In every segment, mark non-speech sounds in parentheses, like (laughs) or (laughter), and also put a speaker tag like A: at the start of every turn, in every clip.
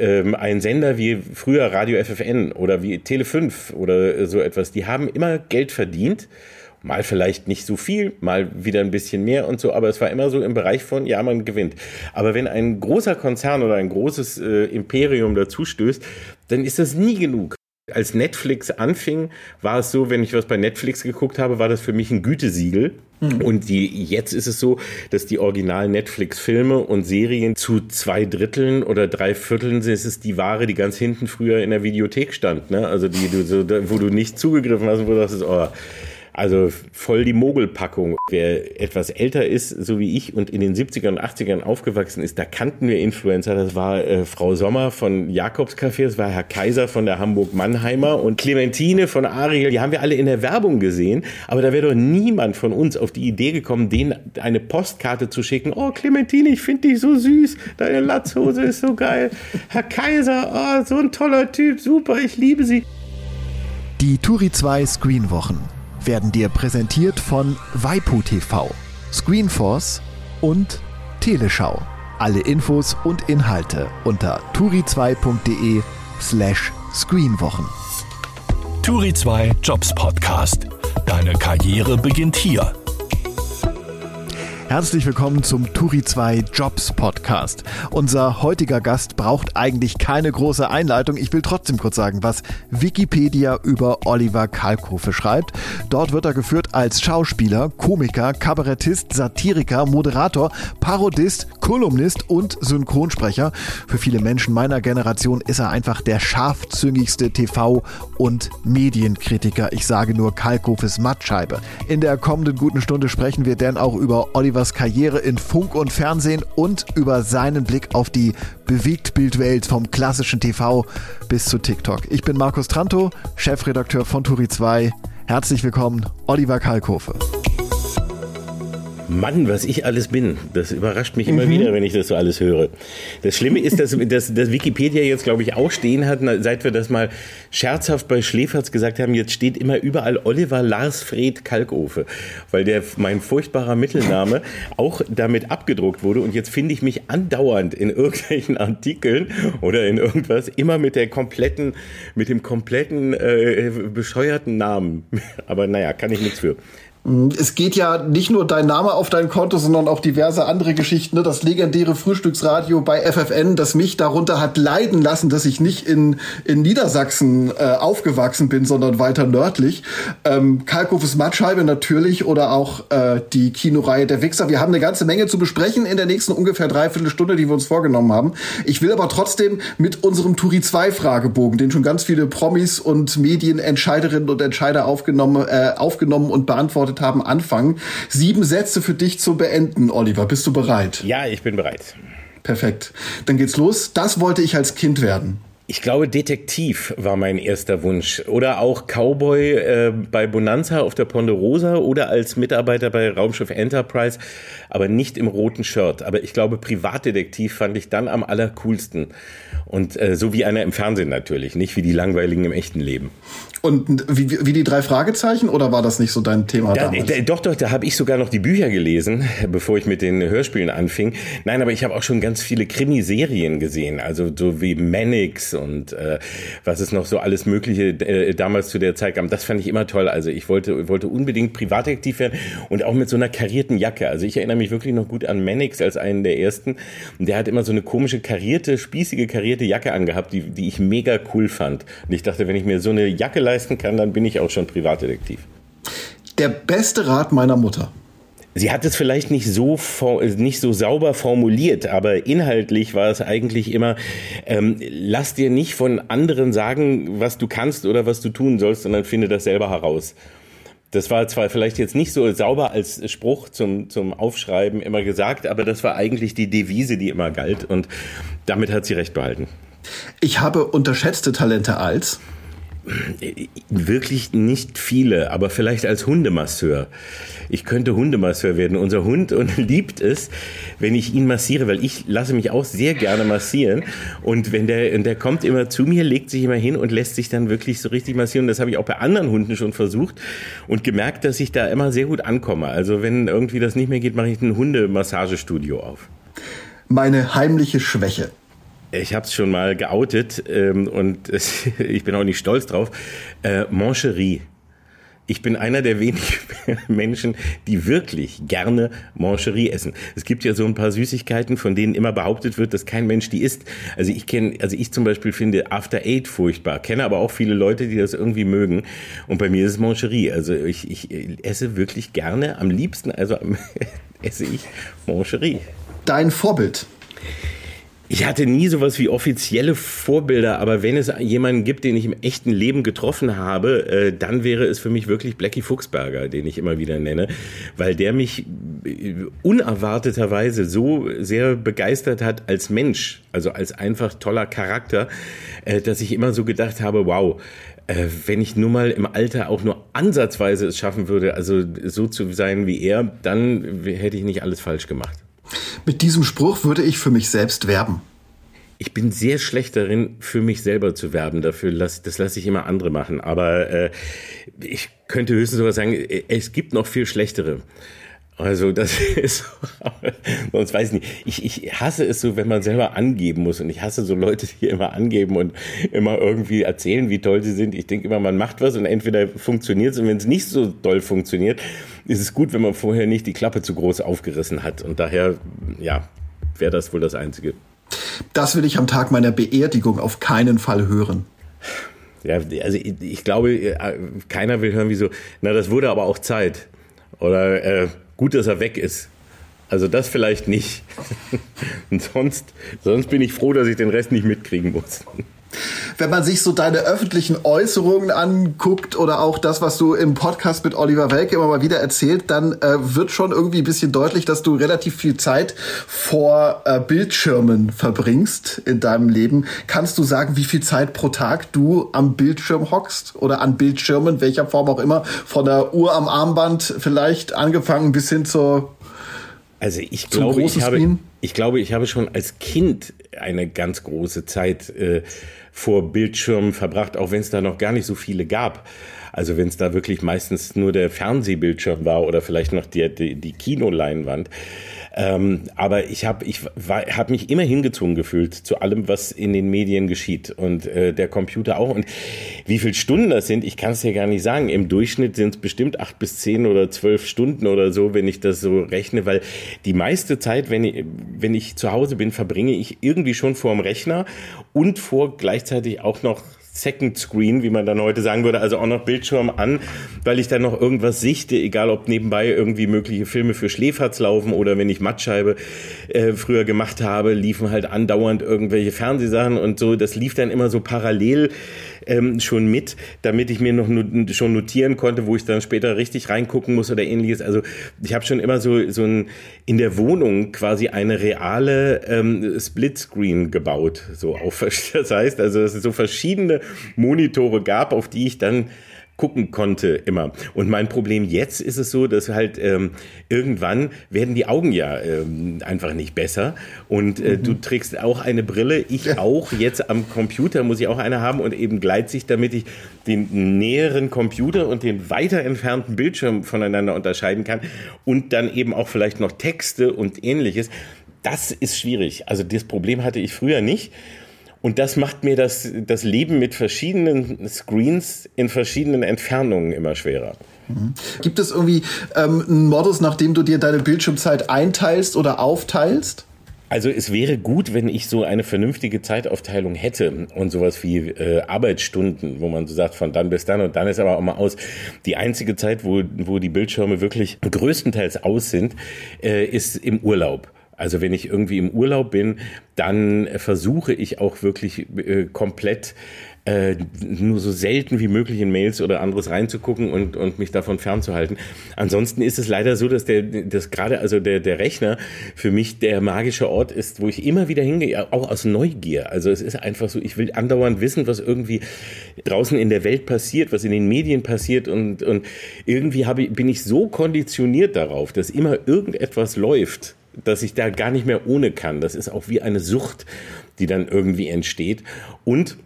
A: ähm, ein Sender wie früher Radio FFN oder wie Tele 5 oder so etwas, die haben immer Geld verdient. Mal vielleicht nicht so viel, mal wieder ein bisschen mehr und so, aber es war immer so im Bereich von, ja, man gewinnt. Aber wenn ein großer Konzern oder ein großes äh, Imperium dazu stößt, dann ist das nie genug. Als Netflix anfing, war es so, wenn ich was bei Netflix geguckt habe, war das für mich ein Gütesiegel. Mhm. Und die, jetzt ist es so, dass die original Netflix-Filme und Serien zu zwei Dritteln oder drei Vierteln ist es die Ware, die ganz hinten früher in der Videothek stand. Ne? Also die, du, so, wo du nicht zugegriffen hast, wo du dachtest, oh, also voll die Mogelpackung. Wer etwas älter ist, so wie ich, und in den 70ern und 80ern aufgewachsen ist, da kannten wir Influencer. Das war äh, Frau Sommer von Jakobs Café, das war Herr Kaiser von der Hamburg Mannheimer und Clementine von Ariel. Die haben wir alle in der Werbung gesehen. Aber da wäre doch niemand von uns auf die Idee gekommen, denen eine Postkarte zu schicken. Oh, Clementine, ich finde dich so süß. Deine Latzhose ist so geil. Herr Kaiser, oh, so ein toller Typ. Super, ich liebe Sie.
B: Die Turi 2 Screenwochen werden dir präsentiert von Waipu TV, Screenforce und Teleschau. Alle Infos und Inhalte unter turi2.de slash screenwochen.
C: Turi 2 Jobs Podcast. Deine Karriere beginnt hier.
B: Herzlich willkommen zum Turi 2 Jobs Podcast. Unser heutiger Gast braucht eigentlich keine große Einleitung. Ich will trotzdem kurz sagen, was Wikipedia über Oliver Kalkofe schreibt. Dort wird er geführt als Schauspieler, Komiker, Kabarettist, Satiriker, Moderator, Parodist, Kolumnist und Synchronsprecher. Für viele Menschen meiner Generation ist er einfach der scharfzüngigste TV- und Medienkritiker. Ich sage nur Kalkofes Mattscheibe. In der kommenden guten Stunde sprechen wir denn auch über Oliver Olivers Karriere in Funk und Fernsehen und über seinen Blick auf die Bewegtbildwelt vom klassischen TV bis zu TikTok. Ich bin Markus Tranto, Chefredakteur von Turi 2. Herzlich willkommen, Oliver Kalkofe.
A: Mann, was ich alles bin. Das überrascht mich immer mhm. wieder, wenn ich das so alles höre. Das Schlimme ist, dass, dass, dass Wikipedia jetzt, glaube ich, auch stehen hat, seit wir das mal scherzhaft bei Schläferz gesagt haben, jetzt steht immer überall Oliver Lars Fred Kalkofe, weil der mein furchtbarer Mittelname (laughs) auch damit abgedruckt wurde und jetzt finde ich mich andauernd in irgendwelchen Artikeln oder in irgendwas immer mit der kompletten, mit dem kompletten äh, bescheuerten Namen. Aber naja, kann ich nichts für.
D: Es geht ja nicht nur dein Name auf dein Konto, sondern auch diverse andere Geschichten. Ne? Das legendäre Frühstücksradio bei FFN, das mich darunter hat leiden lassen, dass ich nicht in, in Niedersachsen äh, aufgewachsen bin, sondern weiter nördlich. Ähm, Kalkofes Mattscheibe natürlich oder auch äh, die Kinoreihe Der Wichser. Wir haben eine ganze Menge zu besprechen in der nächsten ungefähr dreiviertel Stunde, die wir uns vorgenommen haben. Ich will aber trotzdem mit unserem Turi 2 Fragebogen, den schon ganz viele Promis und Medienentscheiderinnen und Entscheider aufgenommen, äh, aufgenommen und beantwortet gestartet haben, anfangen. Sieben Sätze für dich zu beenden, Oliver. Bist du bereit?
A: Ja, ich bin bereit.
D: Perfekt. Dann geht's los. Das wollte ich als Kind werden.
A: Ich glaube, Detektiv war mein erster Wunsch. Oder auch Cowboy äh, bei Bonanza auf der Ponderosa oder als Mitarbeiter bei Raumschiff Enterprise, aber nicht im roten Shirt. Aber ich glaube, Privatdetektiv fand ich dann am allercoolsten. Und äh, so wie einer im Fernsehen natürlich, nicht wie die langweiligen im echten Leben.
D: Und wie, wie die drei Fragezeichen oder war das nicht so dein Thema
A: da? Da, doch, doch, da habe ich sogar noch die Bücher gelesen, (laughs) bevor ich mit den Hörspielen anfing. Nein, aber ich habe auch schon ganz viele Krimiserien gesehen, also so wie Mannix und äh, was es noch so alles Mögliche äh, damals zu der Zeit gab. Das fand ich immer toll. Also ich wollte, wollte unbedingt Privatdetektiv werden und auch mit so einer karierten Jacke. Also ich erinnere mich wirklich noch gut an Mannix als einen der ersten. Und der hat immer so eine komische karierte, spießige karierte Jacke angehabt, die, die ich mega cool fand. Und ich dachte, wenn ich mir so eine Jacke leisten kann, dann bin ich auch schon Privatdetektiv.
D: Der beste Rat meiner Mutter.
A: Sie hat es vielleicht nicht so nicht so sauber formuliert, aber inhaltlich war es eigentlich immer: ähm, Lass dir nicht von anderen sagen, was du kannst oder was du tun sollst, sondern finde das selber heraus. Das war zwar vielleicht jetzt nicht so sauber als Spruch zum, zum Aufschreiben immer gesagt, aber das war eigentlich die Devise, die immer galt und damit hat sie recht behalten.
D: Ich habe unterschätzte Talente als
A: Wirklich nicht viele, aber vielleicht als Hundemasseur. Ich könnte Hundemasseur werden. Unser Hund und (laughs) liebt es, wenn ich ihn massiere, weil ich lasse mich auch sehr gerne massieren. Und wenn der, und der kommt immer zu mir, legt sich immer hin und lässt sich dann wirklich so richtig massieren. Das habe ich auch bei anderen Hunden schon versucht und gemerkt, dass ich da immer sehr gut ankomme. Also wenn irgendwie das nicht mehr geht, mache ich ein Hundemassagestudio auf.
D: Meine heimliche Schwäche
A: Ich habe es schon mal geoutet ähm, und (laughs) ich bin auch nicht stolz drauf. Äh, Mancherie. Ich bin einer der wenigen (laughs) Menschen, die wirklich gerne Mancherie essen. Es gibt ja so ein paar Süßigkeiten, von denen immer behauptet wird, dass kein Mensch die isst. Also ich kenne, also ich zum Beispiel finde After Eight furchtbar, kenne aber auch viele Leute, die das irgendwie mögen. Und bei mir ist es Mancherie. Also ich, ich esse wirklich gerne, am liebsten, also (laughs) esse ich Mancherie.
D: Dein Vorbild?
A: Ich hatte nie sowas wie offizielle Vorbilder, aber wenn es jemanden gibt, den ich im echten Leben getroffen habe, äh, dann wäre es für mich wirklich Blackie Fuchsberger, den ich immer wieder nenne, weil der mich äh, unerwarteterweise so sehr begeistert hat als Mensch, also als einfach toller Charakter, äh, dass ich immer so gedacht habe, wow, äh, wenn ich nur mal im Alter auch nur ansatzweise es schaffen würde, also so zu sein wie er, dann hätte ich nicht alles falsch gemacht.
D: Mit diesem Spruch würde ich für mich selbst werben.
A: Ich bin sehr schlecht darin, für mich selber zu werben. Dafür lass, das lasse ich immer andere machen. Aber äh, ich könnte höchstens sowas sagen, es gibt noch viel schlechtere. Also das (laughs) ist, sonst weiß ich nicht. Ich, ich hasse es so, wenn man selber angeben muss. Und ich hasse so Leute, die immer angeben und immer irgendwie erzählen, wie toll sie sind. Ich denke immer, man macht was und entweder funktioniert es und wenn es nicht so doll funktioniert, ist es gut, wenn man vorher nicht die Klappe zu groß aufgerissen hat. Und daher, ja, wäre das wohl das Einzige.
D: Das will ich am Tag meiner Beerdigung auf keinen Fall hören.
A: Ja, also ich, ich glaube, äh, keiner will hören, wieso, na, das wurde aber auch Zeit. Oder äh, gut, dass er weg ist. Also das vielleicht nicht. Und (laughs) sonst, sonst bin ich froh, dass ich den Rest nicht mitkriegen muss
D: wenn man sich so deine öffentlichen Äußerungen anguckt oder auch das, was du im Podcast mit Oliver Welke immer mal wieder erzählt, dann äh, wird schon irgendwie ein bisschen deutlich, dass du relativ viel Zeit vor äh, Bildschirmen verbringst in deinem Leben. Kannst du sagen, wie viel Zeit pro Tag du am Bildschirm hockst oder an Bildschirmen, welcher Form auch immer, von der Uhr am Armband vielleicht angefangen bis hin zur
A: also ich glaube, ich habe, ich glaube, ich habe schon als Kind eine ganz große Zeit äh, vor Bildschirmen verbracht, auch wenn es da noch gar nicht so viele gab. Also wenn es da wirklich meistens nur der Fernsehbildschirm war oder vielleicht noch die, die, die Kinoleinwand. Ähm, aber ich habe ich hab mich immer hingezogen gefühlt zu allem, was in den Medien geschieht und äh, der Computer auch. Und wie viele Stunden das sind, ich kann es dir gar nicht sagen. Im Durchschnitt sind es bestimmt acht bis zehn oder zwölf Stunden oder so, wenn ich das so rechne, weil die meiste Zeit, wenn ich, wenn ich zu Hause bin, verbringe ich irgendwie schon vor dem Rechner und vor gleichzeitig auch noch Second Screen, wie man dann heute sagen würde, also auch noch Bildschirm an, weil ich dann noch irgendwas sichte, egal ob nebenbei irgendwie mögliche Filme für Schläferz laufen oder wenn ich Mattscheibe äh, früher gemacht habe, liefen halt andauernd irgendwelche Fernsehsachen und so. Das lief dann immer so parallel ähm, schon mit, damit ich mir noch not schon notieren konnte, wo ich dann später richtig reingucken muss oder ähnliches. Also ich habe schon immer so, so ein, in der Wohnung quasi eine reale ähm, Splitscreen gebaut. So auf, (laughs) das heißt, also dass es so verschiedene Monitore gab, auf die ich dann gucken konnte immer. Und mein Problem jetzt ist es so, dass halt ähm, irgendwann werden die Augen ja ähm, einfach nicht besser. Und äh, mhm. du trägst auch eine Brille, ich auch. Jetzt am Computer muss ich auch eine haben und eben Gleitsicht, damit ich den näheren Computer und den weiter entfernten Bildschirm voneinander unterscheiden kann und dann eben auch vielleicht noch Texte und ähnliches. Das ist schwierig. Also das Problem hatte ich früher nicht. Und das macht mir das, das Leben mit verschiedenen Screens in verschiedenen Entfernungen immer schwerer.
D: Mhm. Gibt es irgendwie ähm, einen Modus, nach dem du dir deine Bildschirmzeit einteilst oder aufteilst?
A: Also es wäre gut, wenn ich so eine vernünftige Zeitaufteilung hätte und sowas wie äh, Arbeitsstunden, wo man so sagt, von dann bis dann und dann ist aber auch mal aus. Die einzige Zeit, wo, wo die Bildschirme wirklich größtenteils aus sind, äh, ist im Urlaub. Also wenn ich irgendwie im Urlaub bin, dann versuche ich auch wirklich äh, komplett äh, nur so selten wie möglich in Mails oder anderes reinzugucken und, und mich davon fernzuhalten. Ansonsten ist es leider so, dass der, dass gerade also der, der Rechner für mich der magische Ort ist, wo ich immer wieder hingehe, auch aus Neugier. Also es ist einfach so, ich will andauernd wissen, was irgendwie draußen in der Welt passiert, was in den Medien passiert und, und irgendwie habe, bin ich so konditioniert darauf, dass immer irgendetwas läuft dass ich da gar nicht mehr ohne kann. Das ist auch wie eine Sucht, die dann irgendwie entsteht. Und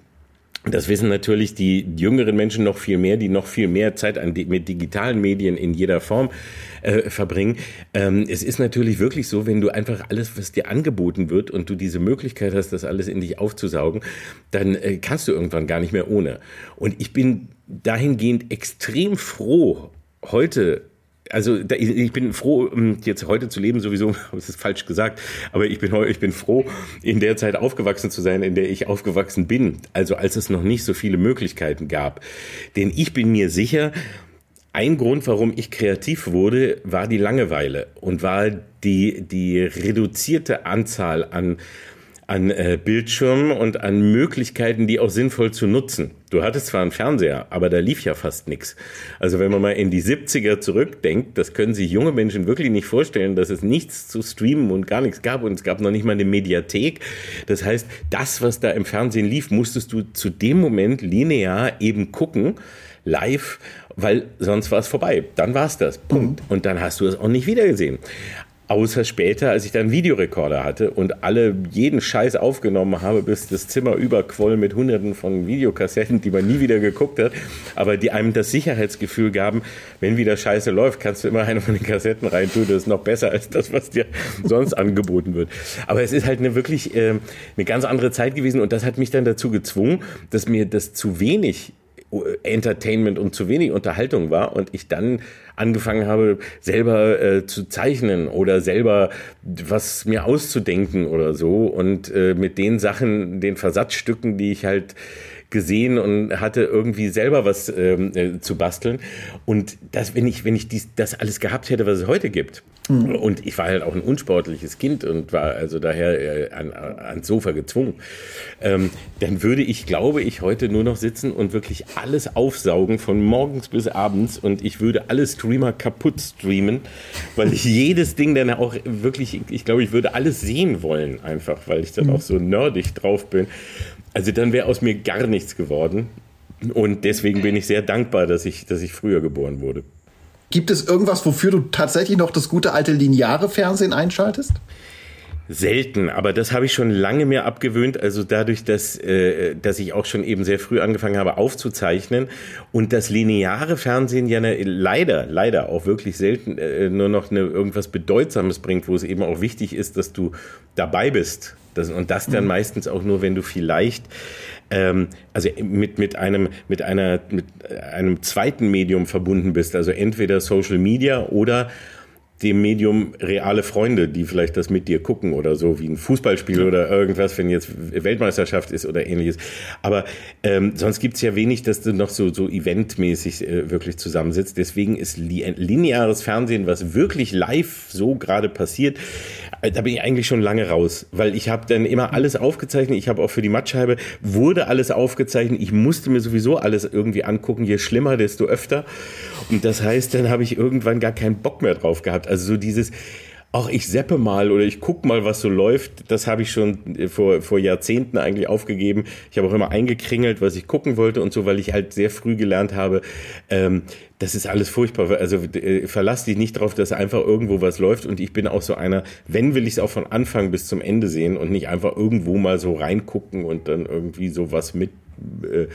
A: Das wissen natürlich die jüngeren Menschen noch viel mehr, die noch viel mehr Zeit an, mit digitalen Medien in jeder Form äh, verbringen. Ähm, es ist natürlich wirklich so, wenn du einfach alles, was dir angeboten wird und du diese Möglichkeit hast, das alles in dich aufzusaugen, dann äh, kannst du irgendwann gar nicht mehr ohne. Und ich bin dahingehend extrem froh, heute also ich bin froh, jetzt heute zu leben, sowieso, (laughs) das ist falsch gesagt, aber ich bin, ich bin froh, in der Zeit aufgewachsen zu sein, in der ich aufgewachsen bin. Also als es noch nicht so viele Möglichkeiten gab. Denn ich bin mir sicher, ein Grund, warum ich kreativ wurde, war die Langeweile und war die, die reduzierte Anzahl an an äh, Bildschirmen und an Möglichkeiten, die auch sinnvoll zu nutzen. Du hattest zwar einen Fernseher, aber da lief ja fast nichts. Also wenn man mal in die 70er zurückdenkt, das können sich junge Menschen wirklich nicht vorstellen, dass es nichts zu streamen und gar nichts gab und es gab noch nicht mal eine Mediathek. Das heißt, das, was da im Fernsehen lief, musstest du zu dem Moment linear eben gucken, live, weil sonst war es vorbei. Dann war es das. Punkt. Mhm. Und dann hast du es auch nicht wiedergesehen. Außer später, als ich dann Videorekorder hatte und alle jeden Scheiß aufgenommen habe, bis das Zimmer überquoll mit hunderten von Videokassetten, die man nie wieder geguckt hat, aber die einem das Sicherheitsgefühl gaben, wenn wieder Scheiße läuft, kannst du immer eine von den Kassetten reintun, das ist noch besser als das, was dir (laughs) sonst angeboten wird. Aber es ist halt eine wirklich äh, eine ganz andere Zeit gewesen und das hat mich dann dazu gezwungen, dass mir das zu wenig Entertainment und zu wenig Unterhaltung war und ich dann angefangen habe, selber äh, zu zeichnen oder selber was mir auszudenken oder so und äh, mit den Sachen, den Versatzstücken, die ich halt gesehen und hatte irgendwie selber was ähm, äh, zu basteln. Und das, wenn ich, wenn ich dies, das alles gehabt hätte, was es heute gibt, mhm. und ich war halt auch ein unsportliches Kind und war also daher äh, an, ans Sofa gezwungen, ähm, dann würde ich, glaube ich, heute nur noch sitzen und wirklich alles aufsaugen von morgens bis abends und ich würde alle Streamer kaputt streamen, weil ich (laughs) jedes Ding dann auch wirklich, ich glaube, ich würde alles sehen wollen einfach, weil ich dann mhm. auch so nerdig drauf bin. Also dann wäre aus mir gar nichts geworden. Und deswegen bin ich sehr dankbar, dass ich, dass ich früher geboren wurde.
D: Gibt es irgendwas, wofür du tatsächlich noch das gute alte lineare Fernsehen einschaltest?
A: Selten, aber das habe ich schon lange mehr abgewöhnt. Also dadurch, dass, äh, dass ich auch schon eben sehr früh angefangen habe aufzuzeichnen und das lineare Fernsehen ja ne, leider, leider auch wirklich selten äh, nur noch eine, irgendwas Bedeutsames bringt, wo es eben auch wichtig ist, dass du dabei bist. Das, und das dann mhm. meistens auch nur, wenn du vielleicht ähm, also mit, mit, einem, mit, einer, mit einem zweiten Medium verbunden bist, also entweder Social Media oder dem Medium reale Freunde, die vielleicht das mit dir gucken oder so, wie ein Fußballspiel oder irgendwas, wenn jetzt Weltmeisterschaft ist oder ähnliches. Aber ähm, sonst gibt's ja wenig, dass du noch so, so eventmäßig äh, wirklich zusammensitzt. Deswegen ist li lineares Fernsehen, was wirklich live so gerade passiert, äh, da bin ich eigentlich schon lange raus, weil ich habe dann immer alles aufgezeichnet. Ich habe auch für die Mattscheibe wurde alles aufgezeichnet. Ich musste mir sowieso alles irgendwie angucken. Je schlimmer, desto öfter. Und das heißt, dann habe ich irgendwann gar keinen Bock mehr drauf gehabt. Also so dieses, auch ich seppe mal oder ich guck mal, was so läuft, das habe ich schon äh, vor, vor Jahrzehnten eigentlich aufgegeben. Ich habe auch immer eingekringelt, was ich gucken wollte und so, weil ich halt sehr früh gelernt habe, ähm, das ist alles furchtbar. Also äh, verlass dich nicht darauf, dass einfach irgendwo was läuft. Und ich bin auch so einer, wenn will ich es auch von Anfang bis zum Ende sehen und nicht einfach irgendwo mal so reingucken und dann irgendwie sowas mit äh,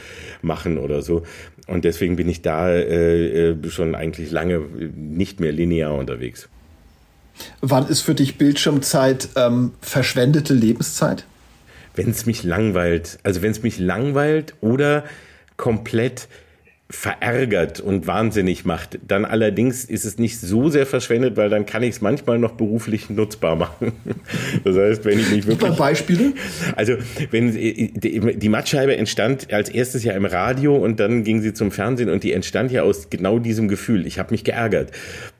A: machen oder so. Und deswegen bin ich da äh, äh schon eigentlich lange nicht mehr linear unterwegs.
D: Wann ist für dich Bildschirmzeit ähm, verschwendete Lebenszeit?
A: Wenn es mich langweilt. Also wenn es mich langweilt oder komplett verärgert und wahnsinnig macht. Dann allerdings ist es nicht so sehr verschwendet, weil dann kann ich es manchmal noch beruflich nutzbar machen. (laughs) Das heißt, wenn ich nicht wirklich...
D: Beispiele?
A: Also, wenn die Mattscheibe entstand als erstes ja im Radio und dann ging sie zum Fernsehen und die entstand ja aus genau diesem Gefühl. Ich habe mich geärgert.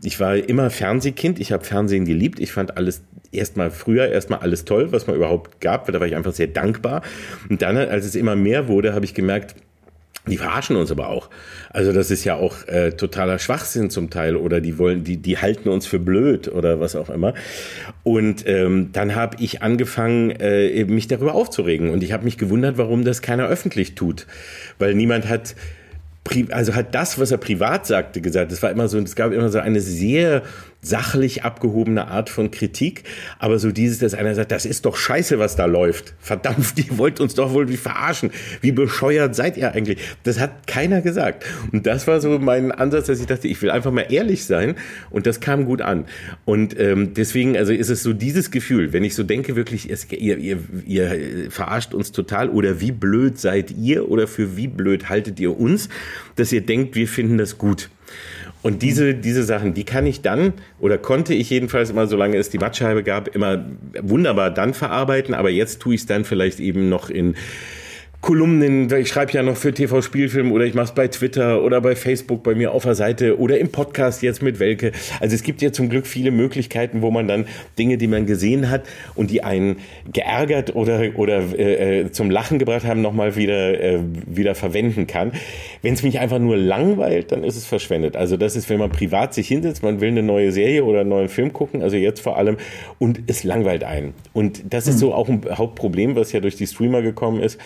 A: Ich war immer Fernsehkind, ich habe Fernsehen geliebt, ich fand alles erstmal früher erstmal alles toll, was man überhaupt gab, da war ich einfach sehr dankbar. Und dann, als es immer mehr wurde, habe ich gemerkt, die verarschen uns aber auch. Also das ist ja auch äh, totaler Schwachsinn zum Teil oder die wollen, die, die halten uns für blöd oder was auch immer. Und ähm, dann habe ich angefangen, äh, mich darüber aufzuregen und ich habe mich gewundert, warum das keiner öffentlich tut, weil niemand hat also hat das, was er privat sagte, gesagt. Es war immer so, es gab immer so eine sehr sachlich abgehobene Art von Kritik, aber so dieses, dass einer sagt, das ist doch scheiße, was da läuft. Verdammt, (laughs) die wollt uns doch wohl wie verarschen. Wie bescheuert seid ihr eigentlich? Das hat keiner gesagt. Und das war so mein Ansatz, dass ich dachte, ich will einfach mal ehrlich sein und das kam gut an. Und ähm, deswegen, also ist es so dieses Gefühl, wenn ich so denke, wirklich, es, ihr, ihr, ihr verarscht uns total oder wie blöd seid ihr oder für wie blöd haltet ihr uns, dass ihr denkt, wir finden das gut. Und diese, diese Sachen, die kann ich dann oder konnte ich jedenfalls immer, solange es die Mattscheibe gab, immer wunderbar dann verarbeiten. Aber jetzt tue ich es dann vielleicht eben noch in Kolumnen, ich schreibe ja noch für TV Spielfilm oder ich mache es bei Twitter oder bei Facebook bei mir auf der Seite oder im Podcast jetzt mit Welke. Also es gibt ja zum Glück viele Möglichkeiten, wo man dann Dinge, die man gesehen hat und die einen geärgert oder oder äh, äh zum Lachen gebracht haben, nochmal wieder äh, wieder verwenden kann. Wenn es mich einfach nur langweilt, dann ist es verschwendet. Also das ist, wenn man privat sich hinsetzt, man will eine neue Serie oder einen neuen Film gucken, also jetzt vor allem und es langweilt einen. Und das ist hm. so auch ein Hauptproblem, was ja durch die Streamer gekommen ist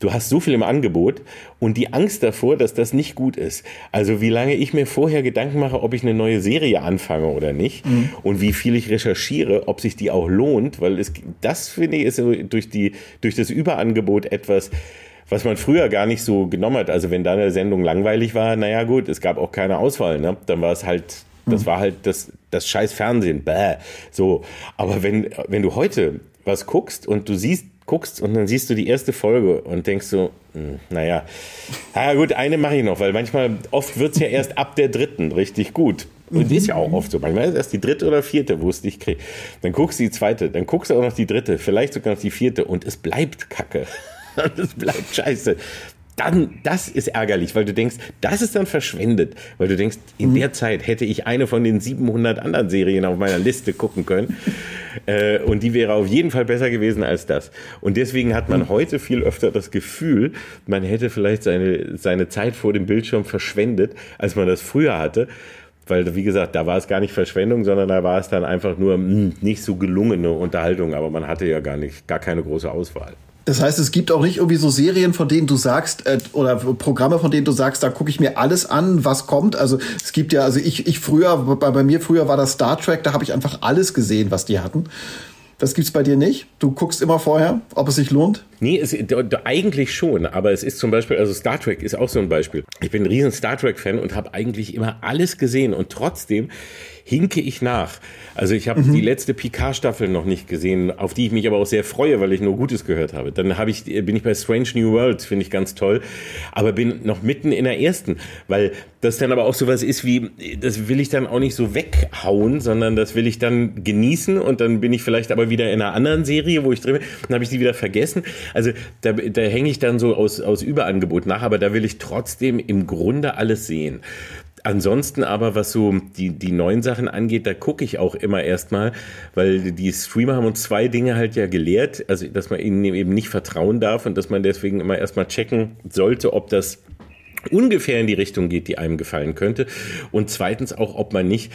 A: Du hast so viel im Angebot und die Angst davor, dass das nicht gut ist. Also wie lange ich mir vorher Gedanken mache, ob ich eine neue Serie anfange oder nicht mhm. und wie viel ich recherchiere, ob sich die auch lohnt, weil es, das finde ich ist durch die, durch das Überangebot etwas, was man früher gar nicht so genommen hat. Also wenn da eine Sendung langweilig war, naja gut, es gab auch keine Auswahl, ne? Dann war es halt das mhm. war halt das, das scheiß Fernsehen. Bäh. So. Aber wenn, wenn du heute was guckst und du siehst guckst und dann siehst du die erste Folge und denkst so, hm, naja, ah gut, eine mache ich noch, weil manchmal, oft wird es ja erst ab der dritten richtig gut. Und mhm. ist ja auch oft so. Manchmal ist es erst die dritte oder vierte, wo es dich kriegt. Dann guckst du die zweite, dann guckst du auch noch die dritte, vielleicht sogar noch die vierte und es bleibt Kacke. Und (laughs) es bleibt scheiße dann, das ist ärgerlich, weil du denkst, das ist dann verschwendet, weil du denkst, in mhm. der Zeit hätte ich eine von den 700 anderen Serien auf meiner Liste gucken können (laughs) äh, und die wäre auf jeden Fall besser gewesen als das. Und deswegen hat man mhm. heute viel öfter das Gefühl, man hätte vielleicht seine, seine Zeit vor dem Bildschirm verschwendet, als man das früher hatte. Weil, wie gesagt, da war es gar nicht Verschwendung, sondern da war es dann einfach nur mh, hm, nicht so gelungene Unterhaltung, aber man hatte ja gar nicht, gar keine große Auswahl.
D: Das heißt, es gibt auch nicht irgendwie so Serien, von denen du sagst, äh, oder Programme, von denen du sagst, da gucke ich mir alles an, was kommt. Also es gibt ja, also ich, ich früher, bei, bei mir früher war das Star Trek, da habe ich einfach alles gesehen, was die hatten. Das gibt's bei dir nicht? Du guckst immer vorher, ob es sich lohnt?
A: Nee, es, eigentlich schon, aber es ist zum Beispiel, also Star Trek ist auch so ein Beispiel. Ich bin ein riesen Star Trek-Fan und habe eigentlich immer alles gesehen und trotzdem hinke ich nach. Also ich habe mhm. die letzte Picard-Staffel noch nicht gesehen, auf die ich mich aber auch sehr freue, weil ich nur Gutes gehört habe. Dann habe ich, bin ich bei Strange New World, finde ich ganz toll, aber bin noch mitten in der ersten, weil das dann aber auch sowas ist wie, das will ich dann auch nicht so weghauen, sondern das will ich dann genießen und dann bin ich vielleicht aber wieder in einer anderen Serie, wo ich drin bin, dann habe ich die wieder vergessen. Also da, da hänge ich dann so aus, aus Überangebot nach, aber da will ich trotzdem im Grunde alles sehen. Ansonsten aber, was so die, die neuen Sachen angeht, da gucke ich auch immer erstmal, weil die Streamer haben uns zwei Dinge halt ja gelehrt, also dass man ihnen eben nicht vertrauen darf und dass man deswegen immer erstmal checken sollte, ob das ungefähr in die Richtung geht, die einem gefallen könnte. Und zweitens auch, ob man nicht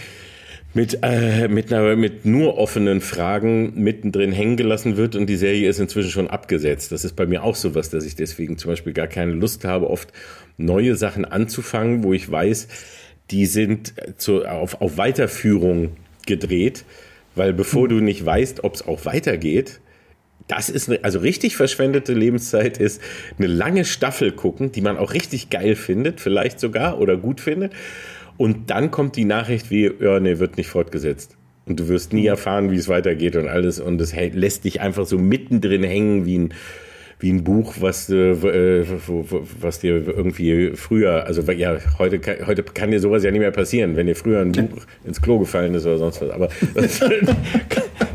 A: mit, äh, mit, einer, mit nur offenen Fragen mittendrin hängen gelassen wird und die Serie ist inzwischen schon abgesetzt. Das ist bei mir auch so was, dass ich deswegen zum Beispiel gar keine Lust habe, oft neue Sachen anzufangen, wo ich weiß, die sind zu, auf, auf Weiterführung gedreht, weil bevor du nicht weißt, ob es auch weitergeht, das ist eine, also richtig verschwendete Lebenszeit ist eine lange Staffel gucken, die man auch richtig geil findet, vielleicht sogar oder gut findet. Und dann kommt die Nachricht wie, ja, nee, wird nicht fortgesetzt. Und du wirst nie erfahren, wie es weitergeht und alles. Und es lässt dich einfach so mittendrin hängen wie ein, wie ein Buch, was, äh, äh was dir irgendwie früher, also ja, heute, heute kann dir sowas ja nicht mehr passieren, wenn dir früher ein Buch ins Klo gefallen ist oder sonst was. Aber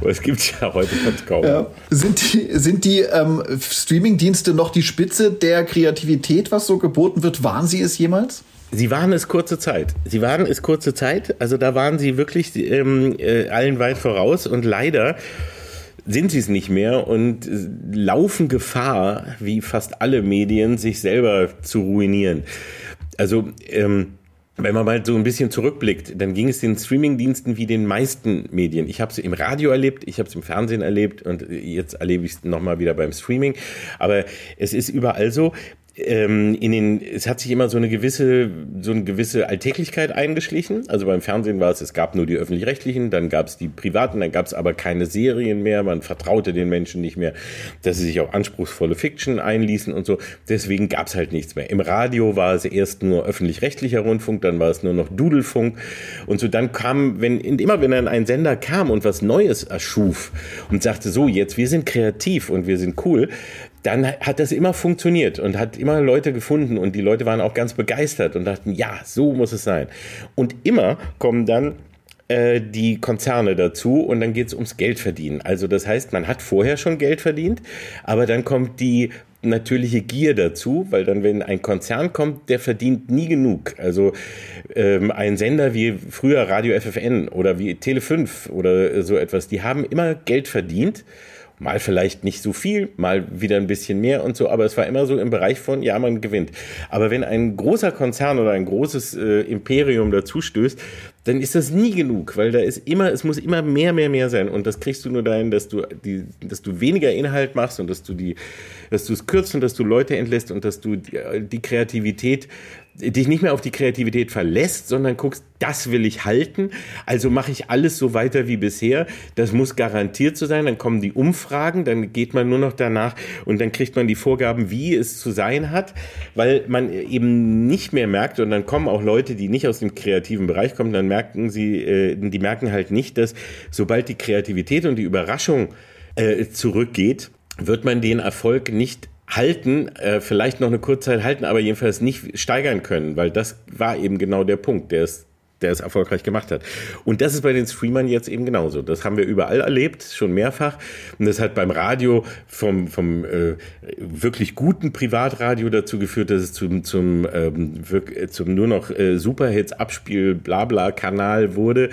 A: das (laughs) gibt ja heute fast kaum. Ja.
D: Sind die, sind die ähm, Streaming-Dienste noch die Spitze der Kreativität, was so geboten wird? Waren sie es jemals?
A: Sie waren es kurze Zeit. Sie waren es kurze Zeit. Also da waren sie wirklich ähm, äh, allen weit voraus und leider sind sie es nicht mehr und laufen Gefahr, wie fast alle Medien, sich selber zu ruinieren. Also ähm, wenn man mal so ein bisschen zurückblickt, dann ging es den Streamingdiensten wie den meisten Medien. Ich habe es im Radio erlebt, ich habe es im Fernsehen erlebt und jetzt erlebe ich es nochmal wieder beim Streaming. Aber es ist überall so, ähm, in den, es hat sich immer so eine gewisse, so eine gewisse Alltäglichkeit eingeschlichen. Also beim Fernsehen war es, es gab nur die öffentlich-rechtlichen, dann gab es die privaten, dann gab es aber keine Serien mehr. Man vertraute den Menschen nicht mehr, dass sie sich auf anspruchsvolle Fiction einließen und so. Deswegen gab es halt nichts mehr. Im Radio war es erst nur öffentlich-rechtlicher Rundfunk, dann war es nur noch Dudelfunk und so. Dann kam, wenn immer wenn dann ein Sender kam und was Neues erschuf und sagte so, jetzt wir sind kreativ und wir sind cool, dann hat das immer funktioniert und hat immer Leute gefunden und die Leute waren auch ganz begeistert und dachten, ja, so muss es sein. Und immer kommen dann äh, die Konzerne dazu und dann geht es ums Geld verdienen. Also das heißt, man hat vorher schon Geld verdient, aber dann kommt die natürliche Gier dazu, weil dann, wenn ein Konzern kommt, der verdient nie genug. Also ähm, ein Sender wie früher Radio FFN oder wie Tele5 oder so etwas, die haben immer Geld verdient Mal vielleicht nicht so viel, mal wieder ein bisschen mehr und so, aber es war immer so im Bereich von, ja, man gewinnt. Aber wenn ein großer Konzern oder ein großes äh, Imperium dazu stößt, dann ist das nie genug, weil da ist immer, es muss immer mehr, mehr, mehr sein. Und das kriegst du nur dahin, dass du die, dass du weniger Inhalt machst und dass du die, dass du es kürzt und dass du Leute entlässt und dass du die, die Kreativität dich nicht mehr auf die Kreativität verlässt, sondern guckst, das will ich halten, also mache ich alles so weiter wie bisher. Das muss garantiert so sein. Dann kommen die Umfragen, dann geht man nur noch danach und dann kriegt man die Vorgaben, wie es zu sein hat, weil man eben nicht mehr merkt und dann kommen auch Leute, die nicht aus dem kreativen Bereich kommen, dann merken sie, äh, die merken halt nicht, dass sobald die Kreativität und die Überraschung äh, zurückgeht, wird man den Erfolg nicht halten, äh, vielleicht noch eine kurze Zeit halten, aber jedenfalls nicht steigern können, weil das war eben genau der Punkt, der es der es erfolgreich gemacht hat. Und das ist bei den Streamern jetzt eben genauso. Das haben wir überall erlebt, schon mehrfach. Und das hat beim Radio vom, vom äh, wirklich guten Privatradio dazu geführt, dass es zum, zum, ähm, zum nur noch äh, Superhits-Abspiel Blabla-Kanal wurde,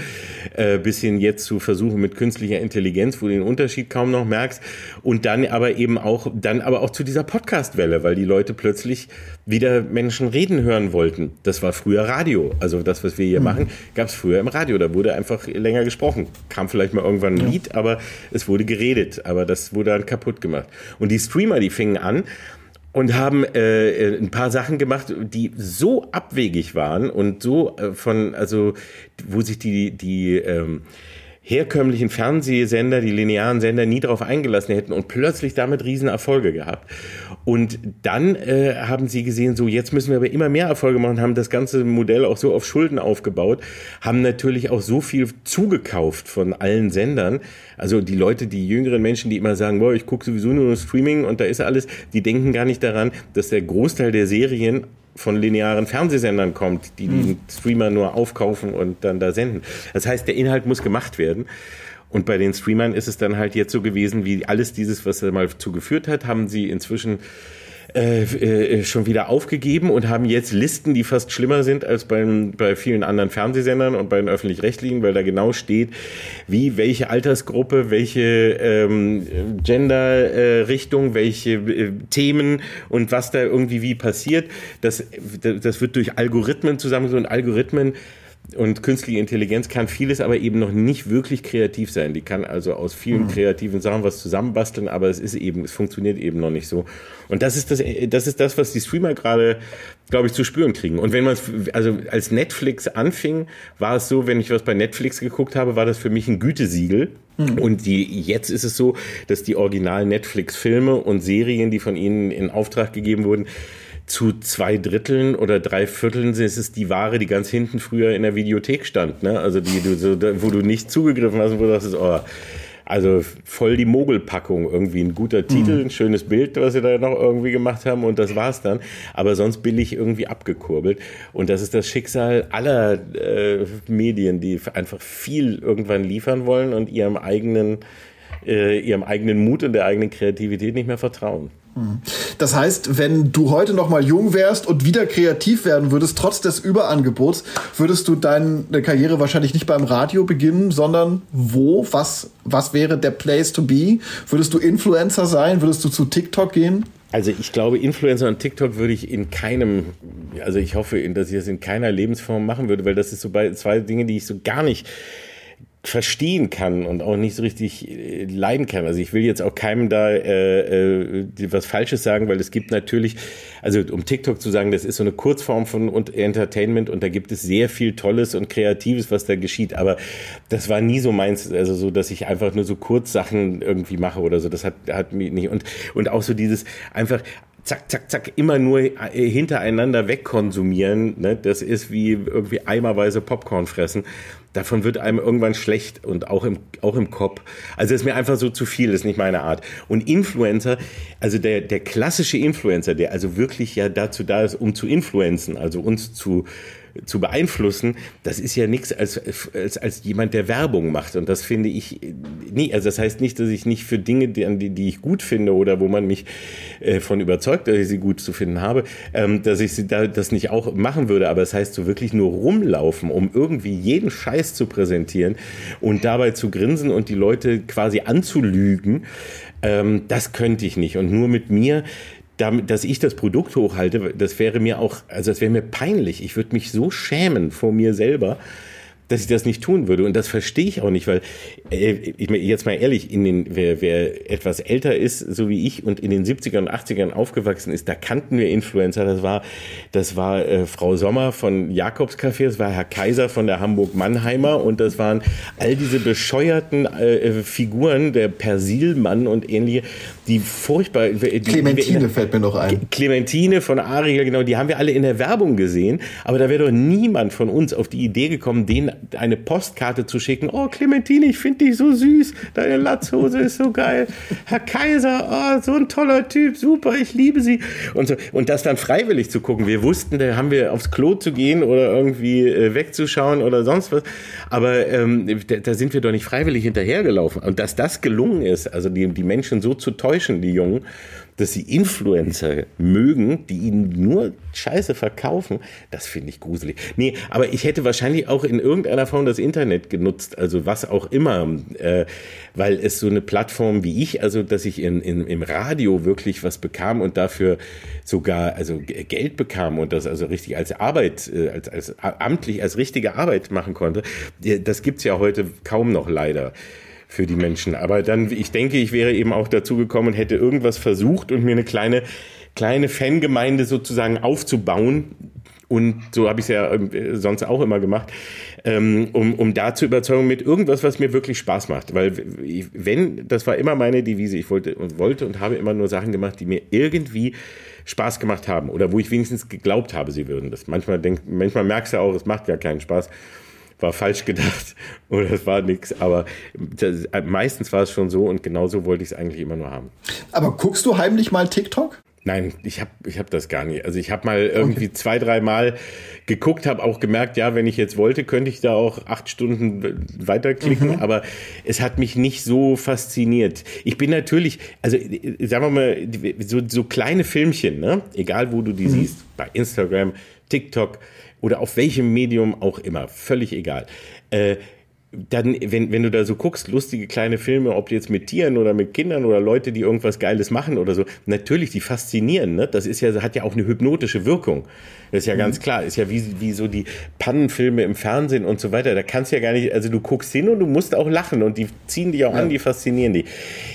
A: äh, bis hin jetzt zu Versuchen mit künstlicher Intelligenz, wo du den Unterschied kaum noch merkst. Und dann aber eben auch, dann aber auch zu dieser Podcast-Welle, weil die Leute plötzlich wieder Menschen reden hören wollten. Das war früher Radio. Also das, was wir hier mhm. machen, gab es früher im Radio. Da wurde einfach länger gesprochen. Kam vielleicht mal irgendwann ein ja. Lied, aber es wurde geredet. Aber das wurde dann kaputt gemacht. Und die Streamer, die fingen an und haben äh, ein paar Sachen gemacht, die so abwegig waren und so äh, von, also wo sich die, die ähm, herkömmlichen Fernsehsender, die linearen Sender nie darauf eingelassen hätten und plötzlich damit Riesenerfolge gehabt. Und dann äh, haben sie gesehen, so jetzt müssen wir aber immer mehr Erfolge machen, haben das ganze Modell auch so auf Schulden aufgebaut, haben natürlich auch so viel zugekauft von allen Sendern. Also die Leute, die jüngeren Menschen, die immer sagen, boah, ich gucke sowieso nur Streaming und da ist alles, die denken gar nicht daran, dass der Großteil der Serien von linearen Fernsehsendern kommt, die den hm. Streamer nur aufkaufen und dann da senden. Das heißt, der Inhalt muss gemacht werden. Und bei den Streamern ist es dann halt jetzt so gewesen, wie alles dieses, was er mal zugeführt hat, haben sie inzwischen äh, äh, schon wieder aufgegeben und haben jetzt Listen, die fast schlimmer sind als beim, bei vielen anderen Fernsehsendern und bei den öffentlich-rechtlichen, weil da genau steht, wie welche Altersgruppe, welche ähm, Gender-Richtung, äh, welche äh, Themen und was da irgendwie wie passiert. Das, das wird durch Algorithmen zusammengesetzt und Algorithmen und künstliche Intelligenz kann vieles, aber eben noch nicht wirklich kreativ sein. Die kann also aus vielen mhm. kreativen Sachen was zusammenbasteln, aber es ist eben, es funktioniert eben noch nicht so. Und das ist das, das ist das, was die Streamer gerade, glaube ich, zu spüren kriegen. Und wenn man also als Netflix anfing, war es so, wenn ich was bei Netflix geguckt habe, war das für mich ein Gütesiegel. Mhm. Und die, jetzt ist es so, dass die originalen Netflix-Filme und Serien, die von ihnen in Auftrag gegeben wurden, zu zwei Dritteln oder drei Vierteln ist es die Ware, die ganz hinten früher in der Videothek stand. Ne? Also die, du, so, wo du nicht zugegriffen hast, wo du dachtest, oh, also voll die Mogelpackung. Irgendwie ein guter Titel, mhm. ein schönes Bild, was sie da noch irgendwie gemacht haben und das war's dann. Aber sonst billig irgendwie abgekurbelt. Und das ist das Schicksal aller äh, Medien, die einfach viel irgendwann liefern wollen und ihrem eigenen, äh, ihrem eigenen Mut und der eigenen Kreativität nicht mehr vertrauen.
D: Das heißt, wenn du heute noch mal jung wärst und wieder kreativ werden würdest, trotz des Überangebots, würdest du deine Karriere wahrscheinlich nicht beim Radio beginnen, sondern wo? Was, was wäre der Place to be? Würdest du Influencer sein? Würdest du zu TikTok gehen?
A: Also ich glaube, Influencer und TikTok würde ich in keinem, also ich hoffe, dass ich das in keiner Lebensform machen würde, weil das ist so bei zwei Dinge, die ich so gar nicht verstehen kann und auch nicht so richtig äh, leiden kann. Also ich will jetzt auch keinem da äh, äh, was Falsches sagen, weil es gibt natürlich, also um TikTok zu sagen, das ist so eine Kurzform von Entertainment und da gibt es sehr viel Tolles und Kreatives, was da geschieht. Aber das war nie so meins, also so, dass ich einfach nur so Kurzsachen irgendwie mache oder so. Das hat, hat mich nicht und und auch so dieses einfach zack, zack, zack, immer nur äh, hintereinander wegkonsumieren. Ne? Das ist wie irgendwie eimerweise Popcorn fressen. Davon wird einem irgendwann schlecht und auch im, auch im Kopf. Also ist mir einfach so zu viel, ist nicht meine Art. Und Influencer, also der, der klassische Influencer, der also wirklich ja dazu da ist, um zu influenzen, also uns zu zu beeinflussen, das ist ja nichts als, als, als jemand, der Werbung macht. Und das finde ich nie. Also das heißt nicht, dass ich nicht für Dinge, die, die ich gut finde oder wo man mich äh, von überzeugt, dass ich sie gut zu finden habe, ähm, dass ich sie da, das nicht auch machen würde. Aber das heißt so wirklich nur rumlaufen, um irgendwie jeden Scheiß zu präsentieren und dabei zu grinsen und die Leute quasi anzulügen. Ähm, das könnte ich nicht. Und nur mit mir damit, dass ich das Produkt hochhalte, das wäre mir auch, also das wäre mir peinlich. Ich würde mich so schämen vor mir selber, dass ich das nicht tun würde. Und das verstehe ich auch nicht, weil äh, ich jetzt mal ehrlich, in den, wer, wer etwas älter ist, so wie ich, und in den 70ern und 80ern aufgewachsen ist, da kannten wir Influencer. Das war, das war äh, Frau Sommer von Jakobscafé, das war Herr Kaiser von der Hamburg Mannheimer und das waren all diese bescheuerten äh, äh Figuren, der Persilmann und ähnliche, die furchtbar.
D: Clementine die fällt mir noch ein.
A: Clementine von Ariel, genau, die haben wir alle in der Werbung gesehen, aber da wäre doch niemand von uns auf die Idee gekommen, den eine Postkarte zu schicken. Oh, Clementine, ich finde dich so süß. Deine Latzhose ist so geil. Herr Kaiser, oh, so ein toller Typ, super, ich liebe sie. Und, so. und das dann freiwillig zu gucken. Wir wussten, da haben wir aufs Klo zu gehen oder irgendwie äh, wegzuschauen oder sonst was. Aber ähm, da, da, sind wir doch nicht freiwillig hinterhergelaufen. Und dass das gelungen ist, also die, die Menschen so zu täuschen, die Jungen, dass sie Influencer mögen, die ihnen nur Scheiße verkaufen, das finde ich gruselig. Nee, aber ich hätte wahrscheinlich auch in irgendeiner Form das Internet genutzt, also was auch immer, äh, weil es so eine Plattform wie ich, also dass ich in, in, im Radio wirklich was bekam und dafür sogar also Geld bekam und das also richtig als Arbeit, äh, als, als amtlich, als richtige Arbeit machen konnte, das gibt's ja heute kaum noch leider für die Menschen. Aber dann, ich denke, ich wäre eben auch dazu gekommen und hätte irgendwas versucht und mir eine kleine, kleine Fangemeinde sozusagen aufzubauen. Und so habe ich es ja äh, sonst auch immer gemacht, ähm, um, um da zu überzeugen mit irgendwas, was mir wirklich Spaß macht. Weil wenn, das war immer meine Devise, ich wollte und wollte und habe immer nur Sachen gemacht, die mir irgendwie Spaß gemacht haben oder wo ich wenigstens geglaubt habe, sie würden das. Manchmal, denk, manchmal merkst du auch, es macht gar keinen Spaß war falsch gedacht (laughs) oder es war nichts. Aber das, meistens war es schon so und genauso wollte ich es eigentlich immer nur haben.
D: Aber guckst du heimlich mal TikTok?
A: Nein, ich habe ich hab das gar nicht. Also ich habe mal irgendwie okay. zwei, drei Mal geguckt, habe auch gemerkt, ja, wenn ich jetzt wollte, könnte ich da auch acht Stunden weiterklicken, mhm. aber es hat mich nicht so fasziniert. Ich bin natürlich, also sagen wir mal, so, so kleine Filmchen, ne? egal wo du die mhm. siehst, bei Instagram, TikTok, oder auf welchem Medium auch immer, völlig egal. Äh, dann, wenn, wenn du da so guckst, lustige kleine Filme, ob jetzt mit Tieren oder mit Kindern oder Leute, die irgendwas Geiles machen oder so, natürlich, die faszinieren, ne? Das ist ja, hat ja auch eine hypnotische Wirkung. Das ist ja mhm. ganz klar. Ist ja wie, wie so die Pannenfilme im Fernsehen und so weiter. Da kannst du ja gar nicht, also du guckst hin und du musst auch lachen und die ziehen dich auch ja. an, die faszinieren dich.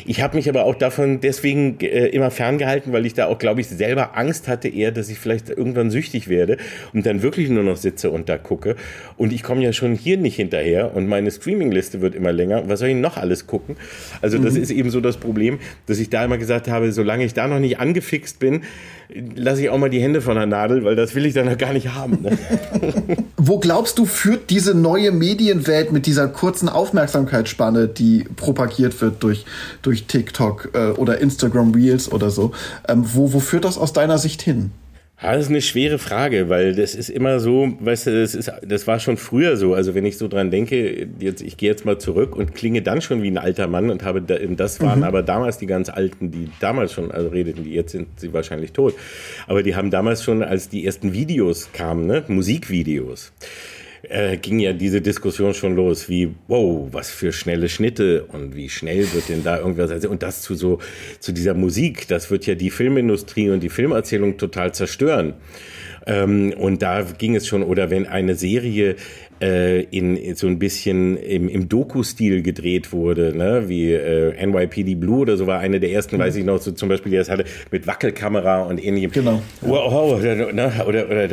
A: Ich habe mich aber auch davon deswegen äh, immer ferngehalten, weil ich da auch, glaube ich, selber Angst hatte eher, dass ich vielleicht irgendwann süchtig werde und dann wirklich nur noch sitze und da gucke. Und ich komme ja schon hier nicht hinterher und meine Streamingliste wird immer länger. Was soll ich noch alles gucken? Also das mhm. ist eben so das Problem, dass ich da immer gesagt habe, solange ich da noch nicht angefixt bin, lasse ich auch mal die Hände von der Nadel, weil das will ich dann gar nicht haben. Ne? (laughs)
D: Wo glaubst du, führt diese neue Medienwelt mit dieser kurzen Aufmerksamkeitsspanne, die propagiert wird durch, durch TikTok äh, oder Instagram Reels oder so, ähm, wo, wo führt das aus deiner Sicht hin?
A: Ja, das ist eine schwere Frage, weil das ist immer so, weißt du, das ist, das war schon früher so. Also wenn ich so dran denke, jetzt, ich gehe jetzt mal zurück und klinge dann schon wie ein alter Mann und habe, das waren mhm. aber damals die ganz Alten, die damals schon also redeten, die jetzt sind sie wahrscheinlich tot. Aber die haben damals schon, als die ersten Videos kamen, ne, Musikvideos, äh, ging ja diese Diskussion schon los, wie, wow, was für schnelle Schnitte und wie schnell wird denn da irgendwas, also, und das zu so, zu dieser Musik, das wird ja die Filmindustrie und die Filmerzählung total zerstören. Ähm, und da ging es schon, oder wenn eine Serie äh, in so ein bisschen im, im Doku-Stil gedreht wurde, ne? wie äh, NYPD Blue oder so war eine der ersten, mhm. weiß ich noch, so zum Beispiel, die das hatte mit Wackelkamera und ähnlichem.
D: Genau.
A: Ja. Wow, oder, ne? oder, oder